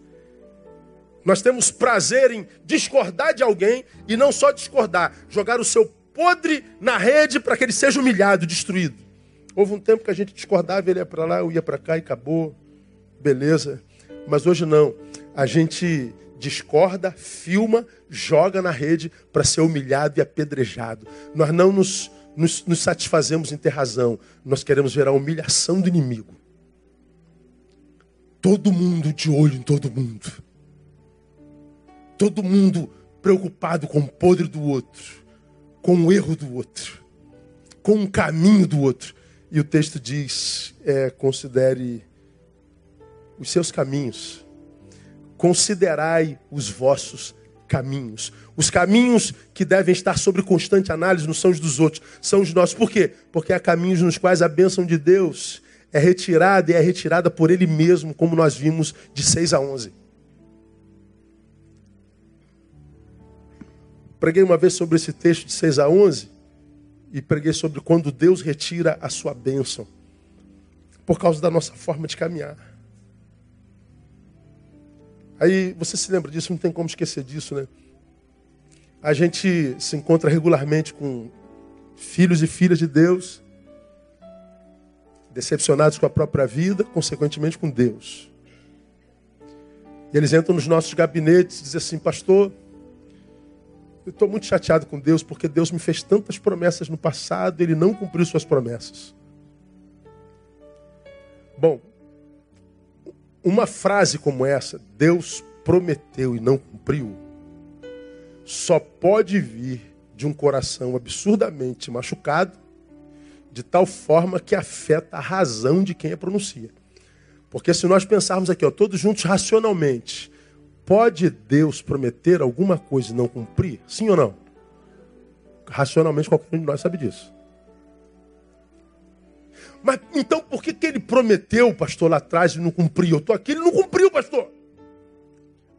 Nós temos prazer em discordar de alguém e não só discordar, jogar o seu podre na rede para que ele seja humilhado, destruído. Houve um tempo que a gente discordava, ele ia para lá, eu ia para cá e acabou. Beleza. Mas hoje não. A gente discorda, filma, joga na rede para ser humilhado e apedrejado. Nós não nos, nos, nos satisfazemos em ter razão. Nós queremos ver a humilhação do inimigo. Todo mundo de olho em todo mundo. Todo mundo preocupado com o podre do outro, com o erro do outro, com o caminho do outro. E o texto diz: é, considere os seus caminhos, considerai os vossos caminhos. Os caminhos que devem estar sobre constante análise não são os dos outros, são os nossos. Por quê? Porque há caminhos nos quais a bênção de Deus é retirada e é retirada por Ele mesmo, como nós vimos de 6 a 11. Preguei uma vez sobre esse texto de 6 a 11 e preguei sobre quando Deus retira a sua bênção por causa da nossa forma de caminhar. Aí você se lembra disso, não tem como esquecer disso, né? A gente se encontra regularmente com filhos e filhas de Deus, decepcionados com a própria vida, consequentemente com Deus. E eles entram nos nossos gabinetes e dizem assim, pastor, eu estou muito chateado com Deus porque Deus me fez tantas promessas no passado Ele não cumpriu suas promessas. Bom, uma frase como essa, Deus prometeu e não cumpriu, só pode vir de um coração absurdamente machucado, de tal forma que afeta a razão de quem a pronuncia. Porque se nós pensarmos aqui, ó, todos juntos racionalmente, Pode Deus prometer alguma coisa e não cumprir? Sim ou não? Racionalmente, qualquer um de nós sabe disso. Mas então por que, que ele prometeu, pastor, lá atrás e não cumpriu? Eu estou aqui, ele não cumpriu, pastor.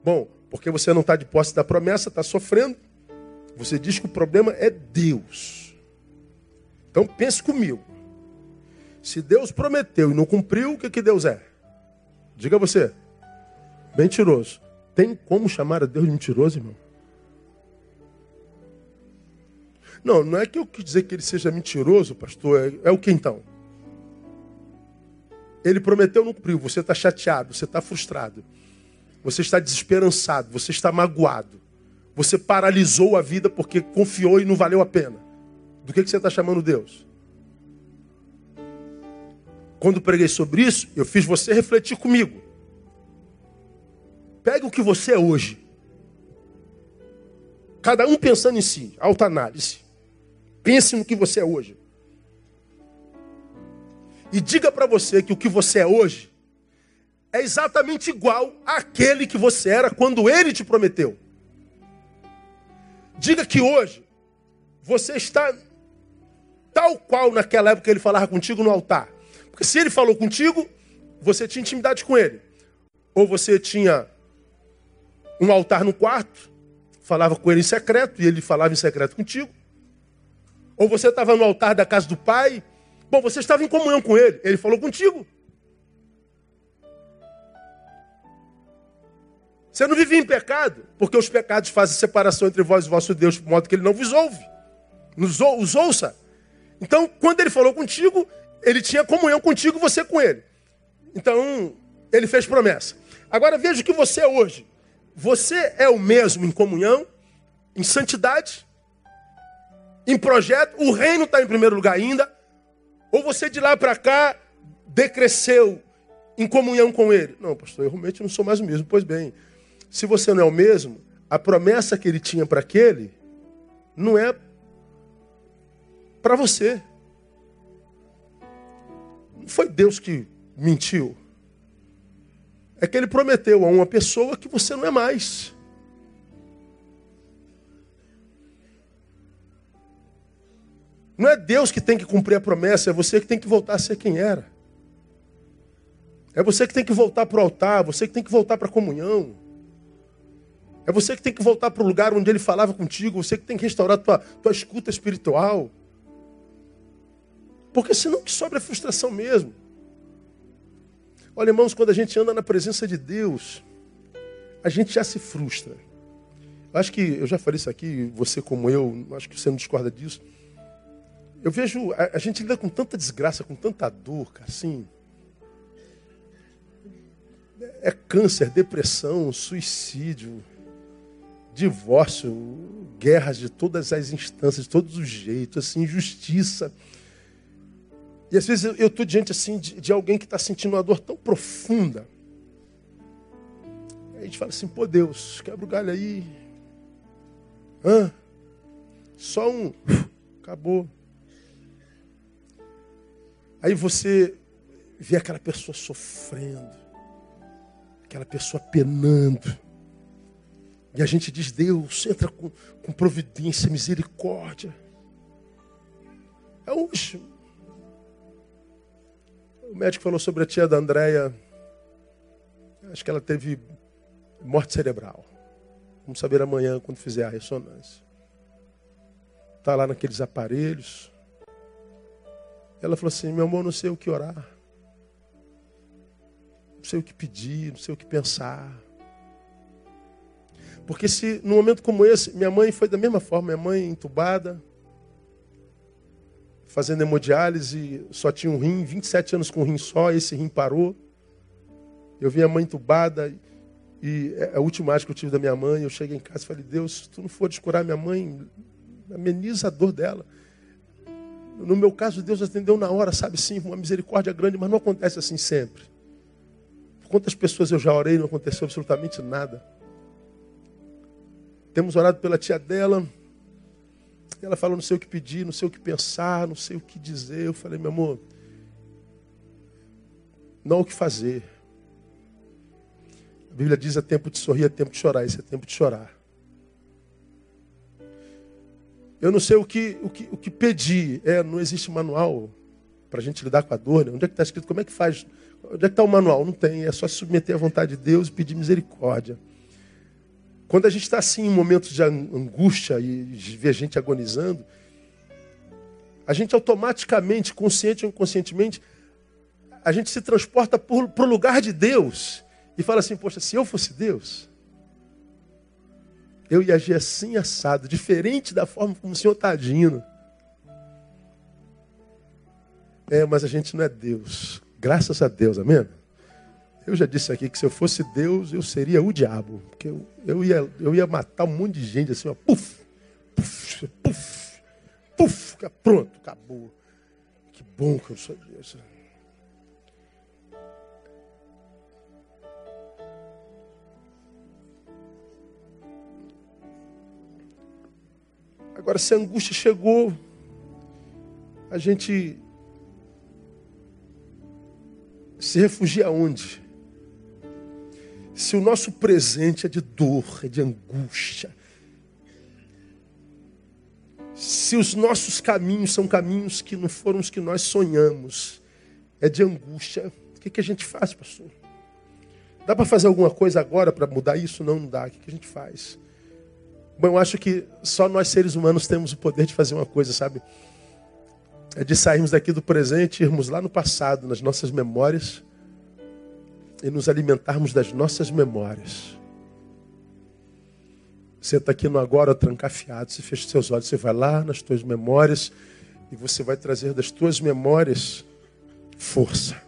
Bom, porque você não está de posse da promessa, está sofrendo. Você diz que o problema é Deus. Então pense comigo. Se Deus prometeu e não cumpriu, o que, que Deus é? Diga você. Mentiroso. Tem como chamar a Deus de mentiroso, irmão? Não, não é que eu quis dizer que ele seja mentiroso, pastor. É, é o que então? Ele prometeu, não cumpriu. Você está chateado, você está frustrado. Você está desesperançado, você está magoado. Você paralisou a vida porque confiou e não valeu a pena. Do que, que você está chamando Deus? Quando preguei sobre isso, eu fiz você refletir comigo. Pegue o que você é hoje. Cada um pensando em si, autoanálise. Pense no que você é hoje. E diga para você que o que você é hoje é exatamente igual àquele que você era quando ele te prometeu. Diga que hoje você está tal qual naquela época ele falava contigo no altar. Porque se ele falou contigo, você tinha intimidade com ele. Ou você tinha um altar no quarto, falava com ele em secreto e ele falava em secreto contigo. Ou você estava no altar da casa do pai, bom, você estava em comunhão com ele, ele falou contigo. Você não vivia em pecado, porque os pecados fazem separação entre vós e vosso Deus, de modo que ele não vos ouve, nos os ouça. Então, quando ele falou contigo, ele tinha comunhão contigo e você com ele. Então, ele fez promessa. Agora veja o que você é hoje. Você é o mesmo em comunhão, em santidade? em projeto, o reino está em primeiro lugar ainda, ou você de lá para cá decresceu em comunhão com ele? Não, pastor, eu realmente não sou mais o mesmo. Pois bem, se você não é o mesmo, a promessa que ele tinha para aquele não é para você. Não foi Deus que mentiu. É que ele prometeu a uma pessoa que você não é mais. Não é Deus que tem que cumprir a promessa, é você que tem que voltar a ser quem era. É você que tem que voltar para o altar, você que tem que voltar para a comunhão. É você que tem que voltar para o lugar onde ele falava contigo, você que tem que restaurar a tua, tua escuta espiritual. Porque senão que sobra a frustração mesmo. Olha, irmãos, quando a gente anda na presença de Deus, a gente já se frustra. Acho que, eu já falei isso aqui, você como eu, acho que você não discorda disso. Eu vejo, a, a gente lida com tanta desgraça, com tanta dor, cara, assim. É câncer, depressão, suicídio, divórcio, guerras de todas as instâncias, de todos os jeitos, assim, injustiça. E às vezes eu estou diante assim de, de alguém que está sentindo uma dor tão profunda. Aí a gente fala assim, pô Deus, quebra o galho aí. Hã? Só um. Acabou. Aí você vê aquela pessoa sofrendo, aquela pessoa penando. E a gente diz, Deus, entra com, com providência, misericórdia. É hoje. O médico falou sobre a tia da Andréia. Acho que ela teve morte cerebral. Vamos saber amanhã quando fizer a ressonância. Está lá naqueles aparelhos. Ela falou assim: meu amor, não sei o que orar. Não sei o que pedir, não sei o que pensar. Porque se num momento como esse, minha mãe foi da mesma forma, minha mãe entubada, fazendo hemodiálise, só tinha um rim, 27 anos com um rim só, esse rim parou. Eu vi a mãe entubada e é a última que eu tive da minha mãe, eu cheguei em casa e falei, Deus, se tu não for descurar minha mãe, ameniza a dor dela. No meu caso, Deus atendeu na hora, sabe sim, uma misericórdia grande, mas não acontece assim sempre. Quantas pessoas eu já orei não aconteceu absolutamente nada. Temos orado pela tia dela. Ela falou, não sei o que pedir, não sei o que pensar, não sei o que dizer. Eu falei, meu amor, não o que fazer. A Bíblia diz: é tempo de sorrir, é tempo de chorar. Esse é tempo de chorar. Eu não sei o que, o que, o que pedir. É, não existe manual para a gente lidar com a dor. Né? Onde é que está escrito? Como é que faz? Onde é que está o manual? Não tem. É só se submeter à vontade de Deus e pedir misericórdia. Quando a gente está assim em momentos de angústia e vê gente agonizando, a gente automaticamente, consciente ou inconscientemente, a gente se transporta para o lugar de Deus e fala assim: Poxa, se eu fosse Deus, eu ia agir assim assado, diferente da forma como o Senhor está agindo. É, mas a gente não é Deus. Graças a Deus, amém? Eu já disse aqui que se eu fosse Deus, eu seria o diabo. Porque eu, eu, ia, eu ia matar um monte de gente assim, ó, puf, puf, puf, puf, pronto, acabou. Que bom que eu sou Deus. Agora, se a angústia chegou, a gente se refugia onde? Se o nosso presente é de dor, é de angústia, se os nossos caminhos são caminhos que não foram os que nós sonhamos, é de angústia, o que, que a gente faz, pastor? Dá para fazer alguma coisa agora para mudar isso? Não, não dá. O que, que a gente faz? Bom, eu acho que só nós seres humanos temos o poder de fazer uma coisa, sabe? É de sairmos daqui do presente irmos lá no passado, nas nossas memórias, e nos alimentarmos das nossas memórias. Está aqui no agora trancafiado, você fecha seus olhos, você vai lá nas tuas memórias e você vai trazer das tuas memórias força.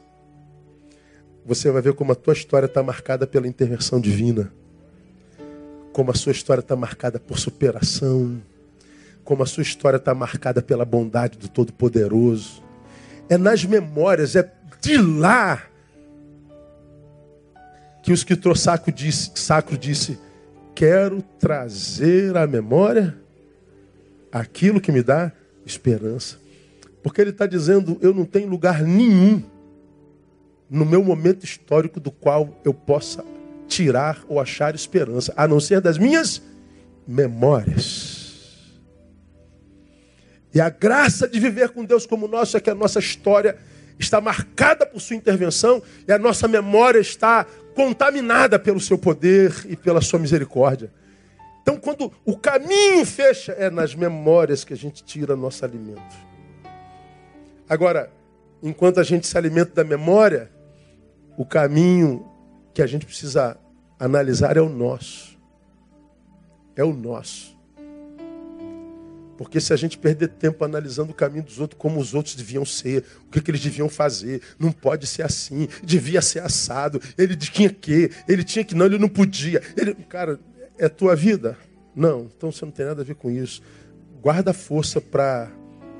Você vai ver como a tua história está marcada pela intervenção divina. Como a sua história está marcada por superação. como a sua história está marcada pela bondade do Todo-Poderoso. É nas memórias, é de lá que o escritor sacro disse, sacro disse: Quero trazer à memória aquilo que me dá esperança. Porque ele está dizendo: Eu não tenho lugar nenhum no meu momento histórico do qual eu possa tirar ou achar esperança, a não ser das minhas memórias. E a graça de viver com Deus como nosso é que a nossa história está marcada por sua intervenção e a nossa memória está contaminada pelo seu poder e pela sua misericórdia. Então, quando o caminho fecha, é nas memórias que a gente tira nosso alimento. Agora, enquanto a gente se alimenta da memória, o caminho que a gente precisa analisar é o nosso. É o nosso. Porque se a gente perder tempo analisando o caminho dos outros, como os outros deviam ser, o que, que eles deviam fazer, não pode ser assim, devia ser assado, ele tinha que, ele tinha que, não, ele não podia. Ele, cara, é tua vida? Não, então você não tem nada a ver com isso. Guarda força para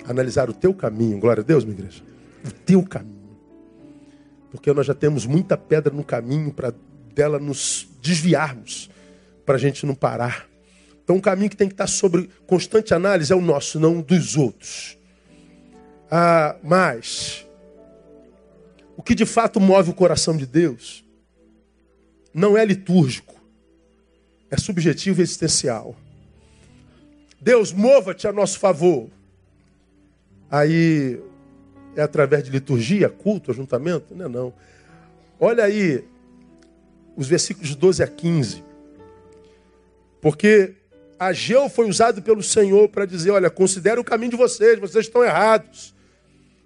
analisar o teu caminho, glória a Deus, minha igreja. O teu caminho. Porque nós já temos muita pedra no caminho para dela nos desviarmos, para a gente não parar. Então, um caminho que tem que estar sobre constante análise é o nosso, não dos outros. Ah, mas, o que de fato move o coração de Deus não é litúrgico, é subjetivo e existencial. Deus, mova-te a nosso favor. Aí, é através de liturgia, culto, ajuntamento? Não é não. Olha aí os versículos 12 a 15. Porque Ageu foi usado pelo Senhor para dizer: olha, considere o caminho de vocês, vocês estão errados.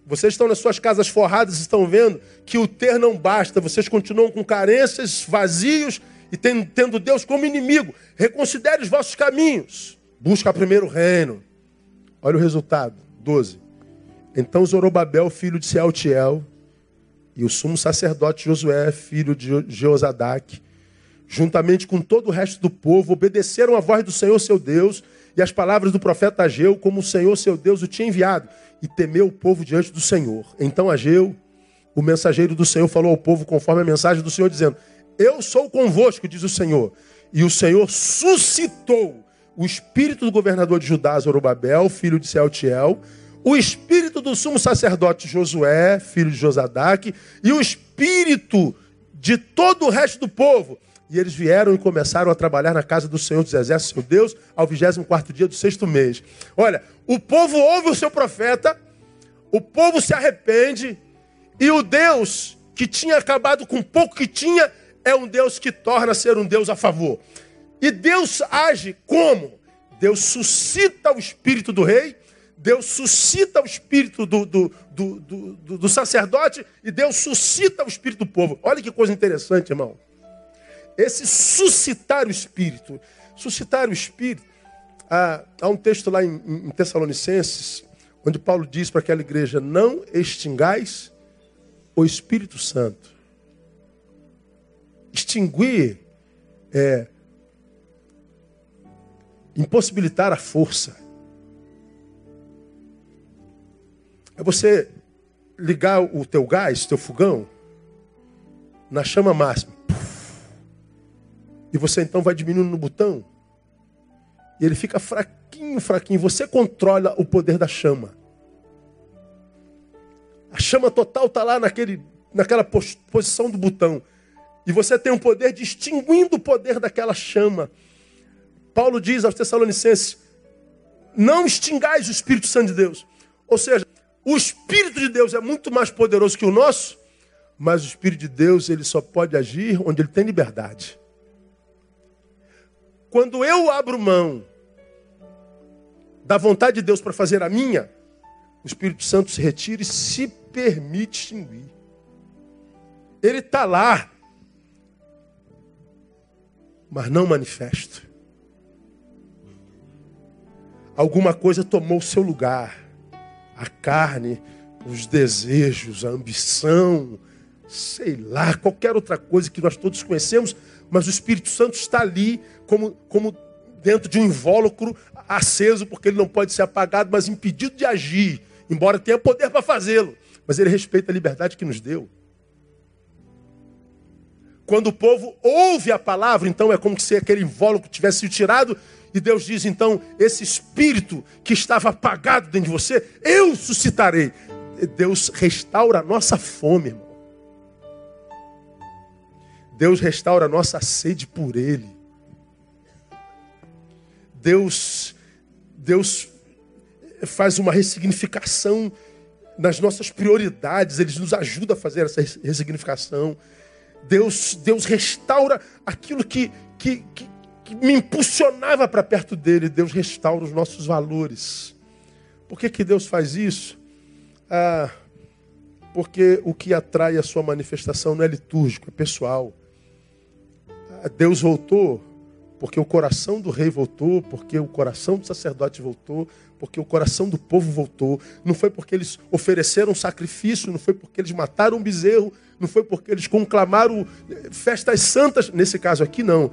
Vocês estão nas suas casas forradas, estão vendo que o ter não basta, vocês continuam com carências, vazios e tendo Deus como inimigo. Reconsidere os vossos caminhos. Busca primeiro o reino. Olha o resultado: 12. Então Zorobabel, filho de Sealtiel, e o sumo sacerdote Josué, filho de Jeozadak, juntamente com todo o resto do povo, obedeceram à voz do Senhor seu Deus e às palavras do profeta Ageu, como o Senhor seu Deus o tinha enviado, e temeu o povo diante do Senhor. Então Ageu, o mensageiro do Senhor, falou ao povo conforme a mensagem do Senhor, dizendo: Eu sou convosco, diz o Senhor. E o Senhor suscitou o espírito do governador de Judá, Zorobabel, filho de Sealtiel, o espírito do sumo sacerdote Josué, filho de Josadaque, e o espírito de todo o resto do povo, e eles vieram e começaram a trabalhar na casa do Senhor dos Exércitos, seu Deus, ao 24 dia do sexto mês. Olha, o povo ouve o seu profeta, o povo se arrepende, e o Deus que tinha acabado com pouco que tinha, é um Deus que torna a ser um Deus a favor. E Deus age como? Deus suscita o espírito do rei, Deus suscita o espírito do, do, do, do, do sacerdote e Deus suscita o espírito do povo. Olha que coisa interessante, irmão. Esse suscitar o espírito. Suscitar o espírito. Há, um texto lá em, em Tessalonicenses, onde Paulo diz para aquela igreja: Não extingais o Espírito Santo. Extinguir é impossibilitar a força. É você ligar o teu gás, teu fogão, na chama máxima. E você então vai diminuindo no botão. E ele fica fraquinho, fraquinho. Você controla o poder da chama. A chama total está lá naquele, naquela posição do botão. E você tem o poder de extinguindo o poder daquela chama. Paulo diz aos Tessalonicenses: não extingais o Espírito Santo de Deus. Ou seja, o Espírito de Deus é muito mais poderoso que o nosso, mas o Espírito de Deus ele só pode agir onde ele tem liberdade. Quando eu abro mão da vontade de Deus para fazer a minha, o Espírito Santo se retira e se permite extinguir. Ele está lá, mas não manifesta. Alguma coisa tomou o seu lugar. A carne, os desejos, a ambição, sei lá, qualquer outra coisa que nós todos conhecemos, mas o Espírito Santo está ali como, como dentro de um invólucro aceso, porque ele não pode ser apagado, mas impedido de agir, embora tenha poder para fazê-lo. Mas ele respeita a liberdade que nos deu. Quando o povo ouve a palavra, então é como se aquele invólucro tivesse sido tirado, e Deus diz então: esse espírito que estava apagado dentro de você, eu suscitarei. Deus restaura a nossa fome, irmão. Deus restaura a nossa sede por Ele. Deus, Deus faz uma ressignificação nas nossas prioridades, Ele nos ajuda a fazer essa ressignificação. Deus, Deus restaura aquilo que, que, que, que me impulsionava para perto dele. Deus restaura os nossos valores. Por que, que Deus faz isso? Ah, porque o que atrai a sua manifestação não é litúrgico, é pessoal. Ah, Deus voltou porque o coração do rei voltou, porque o coração do sacerdote voltou, porque o coração do povo voltou. Não foi porque eles ofereceram sacrifício, não foi porque eles mataram um bezerro, não foi porque eles conclamaram eh, festas santas. Nesse caso aqui, não.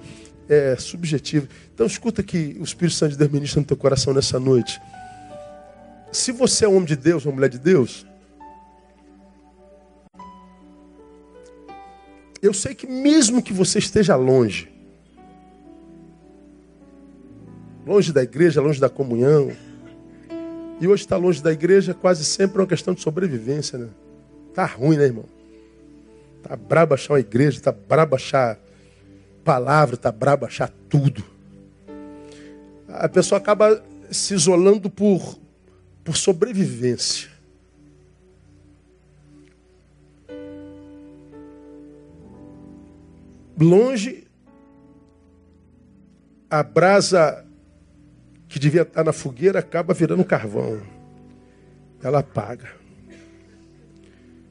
É subjetivo. Então, escuta que o Espírito Santo de Deus ministra no teu coração nessa noite. Se você é um homem de Deus, uma mulher de Deus, eu sei que mesmo que você esteja longe, longe da igreja, longe da comunhão. E hoje está longe da igreja quase sempre é uma questão de sobrevivência, né? Tá ruim, né, irmão? Tá brabo achar uma igreja, tá brabo achar palavra, tá brabo achar tudo. A pessoa acaba se isolando por, por sobrevivência. Longe, a brasa que devia estar na fogueira acaba virando carvão. Ela apaga.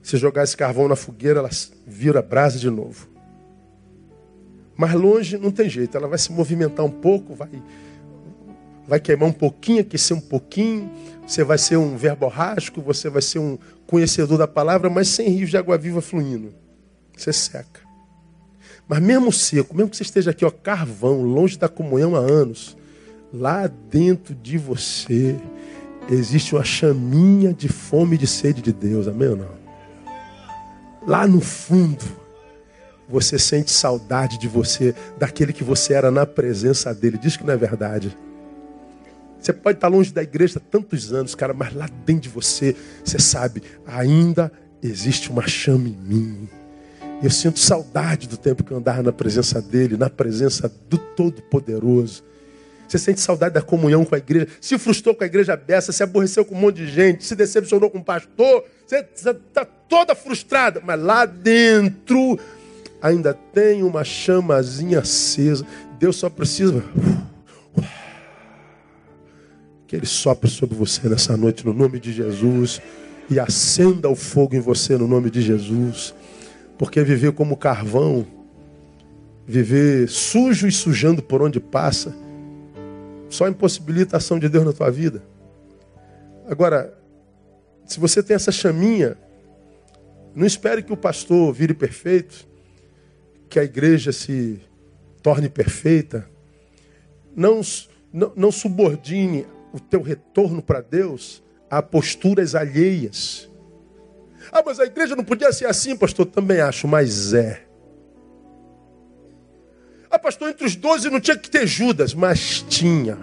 Se jogar esse carvão na fogueira, ela vira brasa de novo. Mas longe não tem jeito, ela vai se movimentar um pouco, vai, vai queimar um pouquinho, aquecer um pouquinho. Você vai ser um verborrágico, você vai ser um conhecedor da palavra, mas sem rios de água viva fluindo. Você seca. Mas mesmo seco, mesmo que você esteja aqui, ó, carvão, longe da comunhão há anos, lá dentro de você existe uma chaminha de fome e de sede de Deus, amém ou não? Lá no fundo, você sente saudade de você, daquele que você era na presença dele. Diz que não é verdade. Você pode estar longe da igreja tantos anos, cara, mas lá dentro de você, você sabe, ainda existe uma chama em mim. Eu sinto saudade do tempo que eu andava na presença dele, na presença do Todo-Poderoso. Você sente saudade da comunhão com a igreja, se frustrou com a igreja aberta, se aborreceu com um monte de gente, se decepcionou com o pastor, você está toda frustrada, mas lá dentro ainda tem uma chamazinha acesa. Deus só precisa que Ele sopre sobre você nessa noite no nome de Jesus e acenda o fogo em você no nome de Jesus, porque viver como carvão, viver sujo e sujando por onde passa, só impossibilita a ação de Deus na tua vida. Agora, se você tem essa chaminha, não espere que o pastor vire perfeito, que a igreja se torne perfeita. Não, não, não subordine o teu retorno para Deus a posturas alheias. Ah, mas a igreja não podia ser assim, pastor? Também acho, mas é. Ah, pastor, entre os doze não tinha que ter Judas, mas tinha.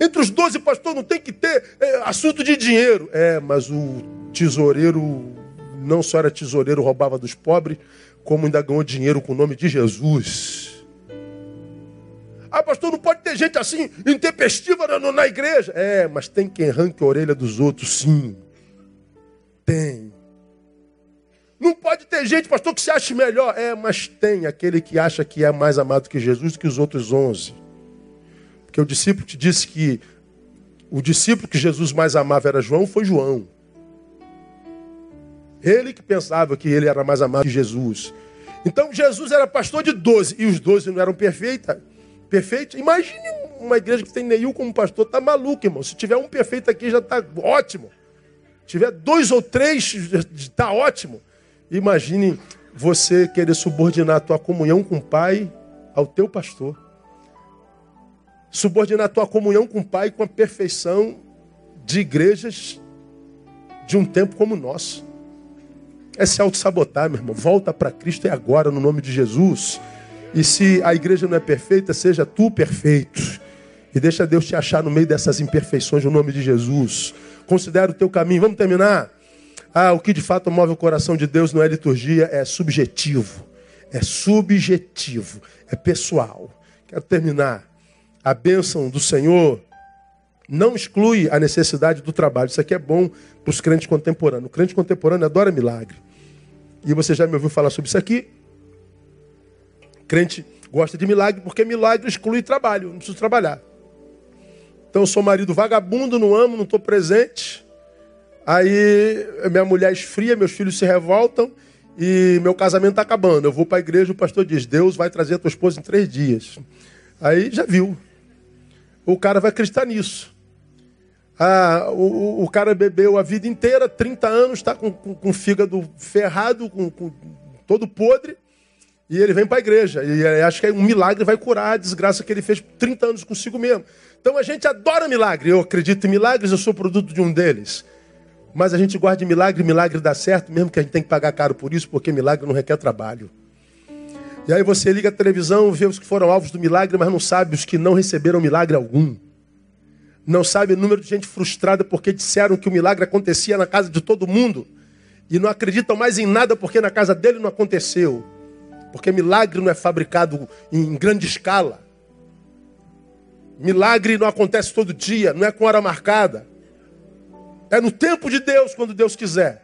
Entre os doze pastores não tem que ter é, assunto de dinheiro. É, mas o tesoureiro não só era tesoureiro, roubava dos pobres, como ainda ganhou dinheiro com o nome de Jesus. Ah, pastor, não pode ter gente assim, intempestiva na, na igreja. É, mas tem quem arranque a orelha dos outros, sim. Tem. Não pode ter gente, pastor, que se ache melhor. É, mas tem aquele que acha que é mais amado que Jesus que os outros onze. Porque o discípulo te disse que o discípulo que Jesus mais amava era João, foi João. Ele que pensava que ele era mais amado que Jesus. Então Jesus era pastor de doze e os doze não eram perfeitos. Perfeitos. Imagine uma igreja que tem Neil como pastor, tá maluco, irmão. Se tiver um perfeito aqui já está ótimo. Se tiver dois ou três, está ótimo. Imagine você querer subordinar a tua comunhão com o Pai ao teu pastor. subordinar a tua comunhão com o Pai com a perfeição de igrejas de um tempo como o nosso. É se auto-sabotar, meu irmão. Volta para Cristo é agora, no nome de Jesus. E se a igreja não é perfeita, seja tu perfeito. E deixa Deus te achar no meio dessas imperfeições, no nome de Jesus. Considera o teu caminho. Vamos terminar? Ah, o que de fato move o coração de Deus não é liturgia, é subjetivo. É subjetivo, é pessoal. Quero terminar. A bênção do Senhor não exclui a necessidade do trabalho. Isso aqui é bom para os crentes contemporâneos. O crente contemporâneo adora milagre. E você já me ouviu falar sobre isso aqui? crente gosta de milagre porque milagre exclui trabalho. Não preciso trabalhar. Então eu sou marido vagabundo, não amo, não estou presente. Aí minha mulher esfria, meus filhos se revoltam e meu casamento está acabando. Eu vou para a igreja, o pastor diz: Deus vai trazer a tua esposa em três dias. Aí já viu. O cara vai acreditar nisso. Ah, o, o, cara bebeu a vida inteira, 30 anos, está com, com, com, fígado ferrado, com, com, todo podre, e ele vem para a igreja. E acha que um milagre vai curar a desgraça que ele fez 30 anos consigo mesmo. Então a gente adora milagre. Eu acredito em milagres, eu sou produto de um deles. Mas a gente de milagre, milagre dá certo, mesmo que a gente tem que pagar caro por isso, porque milagre não requer trabalho. E aí você liga a televisão, vê os que foram alvos do milagre, mas não sabe os que não receberam milagre algum não sabe o número de gente frustrada porque disseram que o milagre acontecia na casa de todo mundo e não acreditam mais em nada porque na casa dele não aconteceu. Porque milagre não é fabricado em grande escala. Milagre não acontece todo dia, não é com hora marcada. É no tempo de Deus, quando Deus quiser.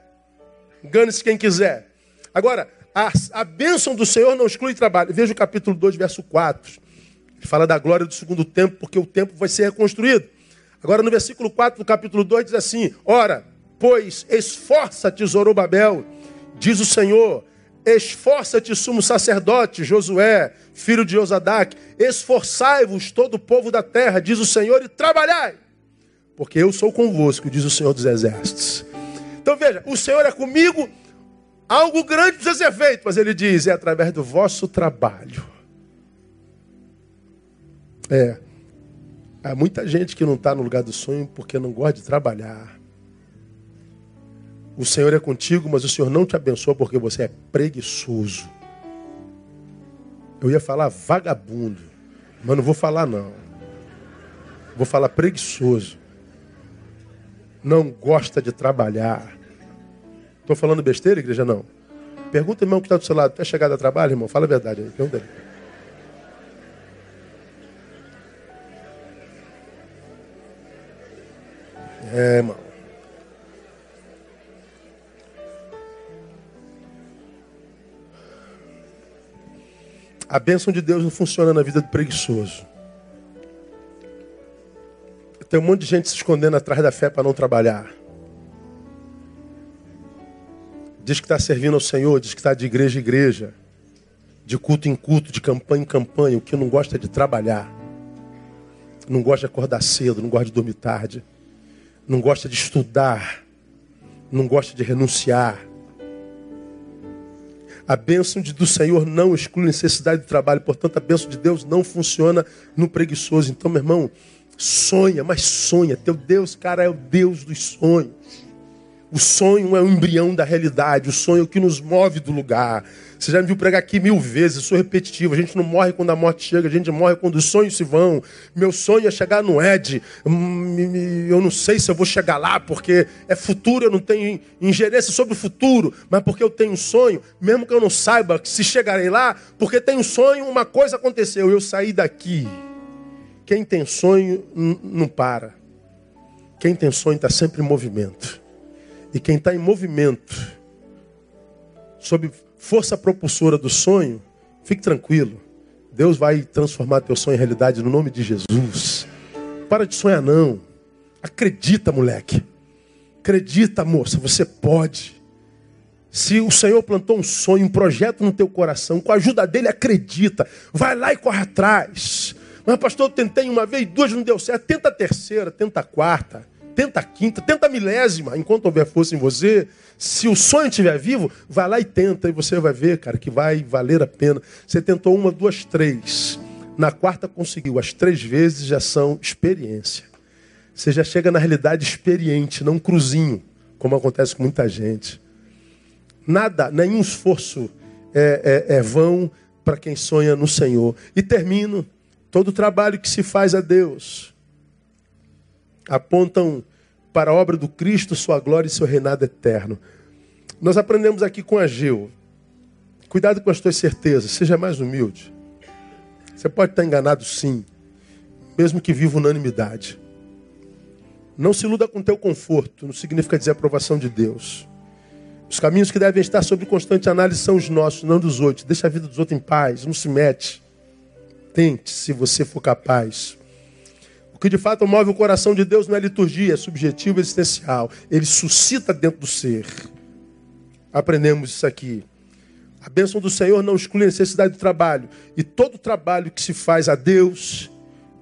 Engane-se quem quiser. Agora, a, a bênção do Senhor não exclui trabalho. Veja o capítulo 2, verso 4. Ele fala da glória do segundo tempo, porque o tempo vai ser reconstruído. Agora no versículo 4 do capítulo 2 diz assim: Ora, pois esforça-te, Zorobabel, diz o Senhor, esforça-te, sumo sacerdote, Josué, filho de Osadac, esforçai-vos todo o povo da terra, diz o Senhor, e trabalhai, porque eu sou convosco, diz o Senhor dos exércitos. Então veja, o Senhor é comigo, algo grande precisa ser feito, mas ele diz, é através do vosso trabalho. É, Há muita gente que não está no lugar do sonho porque não gosta de trabalhar. O Senhor é contigo, mas o Senhor não te abençoa porque você é preguiçoso. Eu ia falar vagabundo, mas não vou falar não. Vou falar preguiçoso. Não gosta de trabalhar. Estou falando besteira, igreja? Não. Pergunta, irmão, que está do seu lado. Está chegado a trabalho, irmão? Fala a verdade aí. Pergunta ele. É, irmão. A bênção de Deus não funciona na vida do preguiçoso. Tem um monte de gente se escondendo atrás da fé para não trabalhar. Diz que está servindo ao Senhor, diz que está de igreja em igreja, de culto em culto, de campanha em campanha. O que não gosta é de trabalhar. Não gosta de acordar cedo, não gosta de dormir tarde não gosta de estudar, não gosta de renunciar. A bênção do Senhor não exclui necessidade de trabalho, portanto, a bênção de Deus não funciona no preguiçoso. Então, meu irmão, sonha, mas sonha. Teu Deus, cara, é o Deus dos sonhos. O sonho é o embrião da realidade, o sonho é o que nos move do lugar. Você já me viu pregar aqui mil vezes, sou repetitivo. A gente não morre quando a morte chega, a gente morre quando os sonhos se vão. Meu sonho é chegar no Ed. Hum, eu não sei se eu vou chegar lá, porque é futuro, eu não tenho ingerência sobre o futuro, mas porque eu tenho um sonho, mesmo que eu não saiba se chegarei lá, porque tenho um sonho, uma coisa aconteceu, eu saí daqui. Quem tem sonho não para. Quem tem sonho está sempre em movimento. E quem está em movimento, sob força propulsora do sonho, fique tranquilo. Deus vai transformar teu sonho em realidade no nome de Jesus. Para de sonhar não. Acredita, moleque. Acredita, moça, você pode. Se o Senhor plantou um sonho, um projeto no teu coração, com a ajuda dele, acredita. Vai lá e corre atrás. Mas, pastor, eu tentei uma vez, duas não deu certo. Tenta a terceira, tenta a quarta tenta a quinta, tenta a milésima, enquanto houver força em você. Se o sonho estiver vivo, vai lá e tenta, e você vai ver, cara, que vai valer a pena. Você tentou uma, duas, três. Na quarta conseguiu. As três vezes já são experiência. Você já chega na realidade experiente, não cruzinho, como acontece com muita gente. Nada, nenhum esforço é, é, é vão para quem sonha no Senhor. E termino. Todo trabalho que se faz a Deus apontam para a obra do Cristo, sua glória e seu reinado eterno. Nós aprendemos aqui com Ageu. Cuidado com as tuas certezas, seja mais humilde. Você pode estar enganado sim, mesmo que viva unanimidade. Não se iluda com teu conforto, não significa dizer aprovação de Deus. Os caminhos que devem estar sob constante análise são os nossos, não dos outros. Deixa a vida dos outros em paz, não se mete. Tente, se você for capaz. O que de fato move o coração de Deus não é liturgia, é subjetivo, existencial. Ele suscita dentro do ser. Aprendemos isso aqui. A bênção do Senhor não exclui a necessidade do trabalho. E todo trabalho que se faz a Deus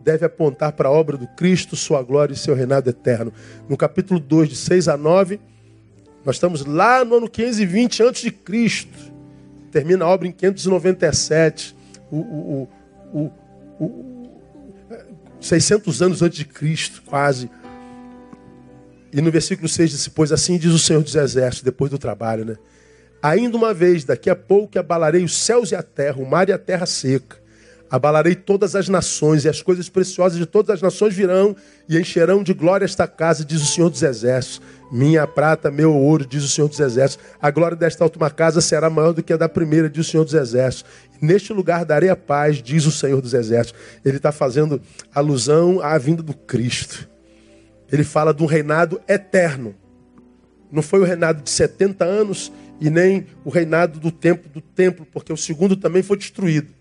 deve apontar para a obra do Cristo, sua glória e seu reinado eterno. No capítulo 2, de 6 a 9, nós estamos lá no ano 520 antes de Cristo. Termina a obra em 597. O, o, o, o, 600 anos antes de Cristo, quase. E no versículo 6 diz: Pois assim diz o Senhor dos Exércitos, depois do trabalho, né? Ainda uma vez, daqui a pouco, abalarei os céus e a terra, o mar e a terra seca. Abalarei todas as nações, e as coisas preciosas de todas as nações virão e encherão de glória esta casa, diz o Senhor dos Exércitos. Minha prata, meu ouro, diz o Senhor dos Exércitos. A glória desta última casa será maior do que a da primeira, diz o Senhor dos Exércitos. Neste lugar darei a paz, diz o Senhor dos Exércitos. Ele está fazendo alusão à vinda do Cristo. Ele fala de um reinado eterno. Não foi o reinado de 70 anos e nem o reinado do templo do templo, porque o segundo também foi destruído.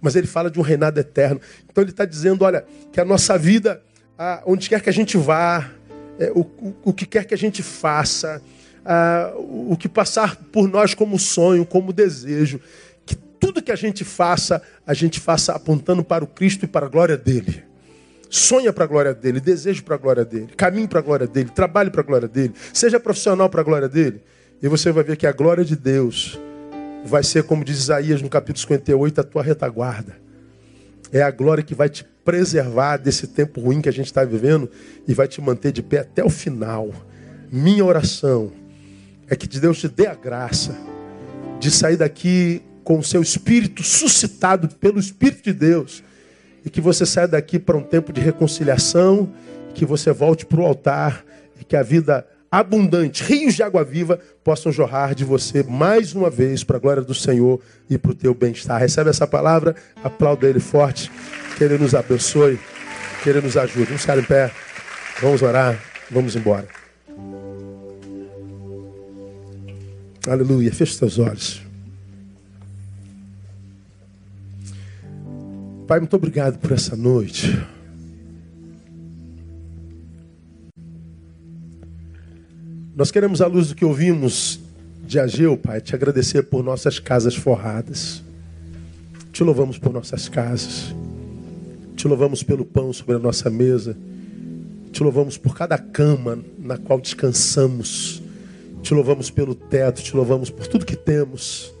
Mas ele fala de um reinado eterno. Então ele está dizendo, olha, que a nossa vida, onde quer que a gente vá, é, o, o, o, que quer que a gente faça, o que passar por nós como sonho, como desejo, que tudo que a gente faça, a gente faça apontando para o Cristo e para a glória dele. Sonha para a glória dele, desejo para a glória dele, caminhe para a glória dele, trabalhe para a glória dele, seja profissional para a glória dele. E você vai ver que a glória de Deus vai ser, como diz Isaías no capítulo 58, a tua retaguarda. É a glória que vai te preservar desse tempo ruim que a gente está vivendo e vai te manter de pé até o final. Minha oração é que Deus te dê a graça de sair daqui com o seu espírito suscitado pelo Espírito de Deus e que você saia daqui para um tempo de reconciliação, que você volte para o altar e que a vida abundante, rios de água viva possam jorrar de você mais uma vez para a glória do Senhor e para o teu bem-estar. Recebe essa palavra, aplauda ele forte, que ele nos abençoe, que ele nos ajude. Vamos ficar em pé, vamos orar, vamos embora. Aleluia, feche seus olhos. Pai, muito obrigado por essa noite. Nós queremos, à luz do que ouvimos de Ageu, Pai, te agradecer por nossas casas forradas. Te louvamos por nossas casas. Te louvamos pelo pão sobre a nossa mesa. Te louvamos por cada cama na qual descansamos. Te louvamos pelo teto, te louvamos por tudo que temos.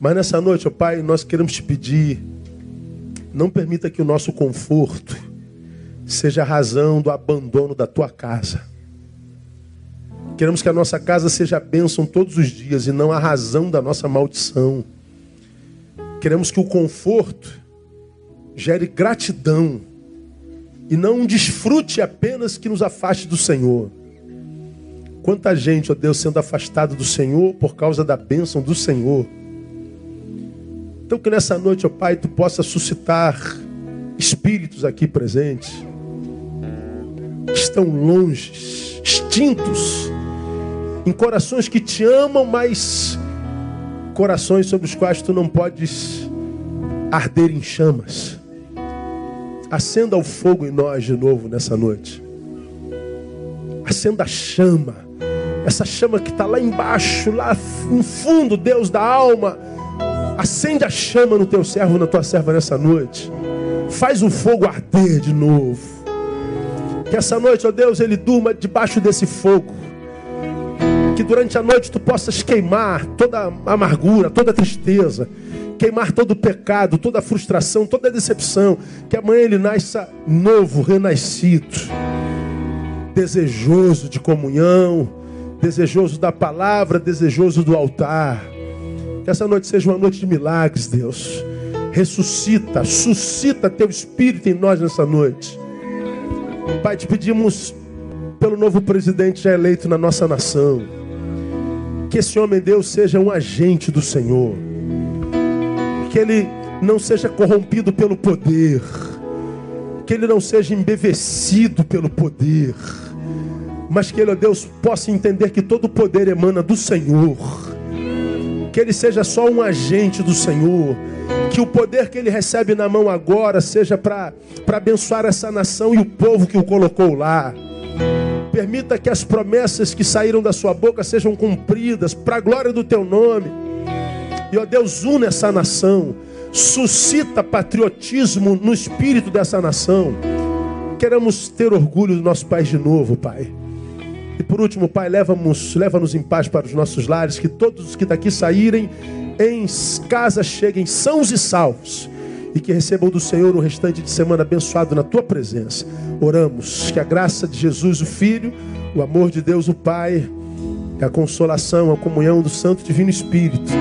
Mas nessa noite, ó Pai, nós queremos te pedir, não permita que o nosso conforto seja a razão do abandono da tua casa. Queremos que a nossa casa seja bênção todos os dias e não a razão da nossa maldição. Queremos que o conforto gere gratidão e não um desfrute apenas que nos afaste do Senhor. Quanta gente, ó Deus, sendo afastada do Senhor por causa da bênção do Senhor. Então que nessa noite, ó Pai, tu possa suscitar espíritos aqui presentes que estão longe, extintos em corações que te amam, mas corações sobre os quais tu não podes arder em chamas. Acenda o fogo em nós de novo nessa noite. Acenda a chama. Essa chama que está lá embaixo, lá no fundo, Deus da alma. Acende a chama no teu servo, na tua serva nessa noite. Faz o fogo arder de novo. Que essa noite, ó Deus, ele durma debaixo desse fogo que durante a noite tu possas queimar toda a amargura, toda a tristeza. queimar todo o pecado, toda a frustração, toda a decepção. Que amanhã ele nasça novo, renascido, desejoso de comunhão, desejoso da palavra, desejoso do altar. Que essa noite seja uma noite de milagres, Deus. Ressuscita, suscita teu espírito em nós nessa noite. Pai, te pedimos pelo novo presidente já eleito na nossa nação. Que esse homem, Deus, seja um agente do Senhor. Que ele não seja corrompido pelo poder. Que ele não seja embevecido pelo poder. Mas que ele, ó Deus, possa entender que todo poder emana do Senhor. Que ele seja só um agente do Senhor que o poder que ele recebe na mão agora seja para abençoar essa nação e o povo que o colocou lá. Permita que as promessas que saíram da sua boca sejam cumpridas para a glória do teu nome. E ó Deus, une essa nação. Suscita patriotismo no espírito dessa nação. Queremos ter orgulho do nosso país de novo, Pai. E por último, Pai, leva-nos leva em paz para os nossos lares, que todos os que daqui saírem em casa cheguem sãos e salvos e que recebam do Senhor um restante de semana abençoado na tua presença. Oramos que a graça de Jesus, o Filho, o amor de Deus, o Pai, a consolação, a comunhão do Santo Divino Espírito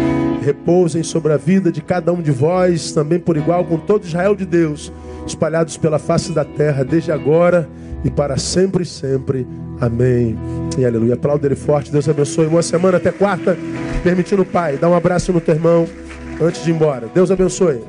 repousem sobre a vida de cada um de vós, também por igual com todo Israel de Deus, espalhados pela face da terra, desde agora e para sempre e sempre. Amém. E aleluia. Aplauda ele forte. Deus abençoe. Boa semana até quarta. Permitindo o Pai. Dá um abraço no teu irmão antes de ir embora. Deus abençoe.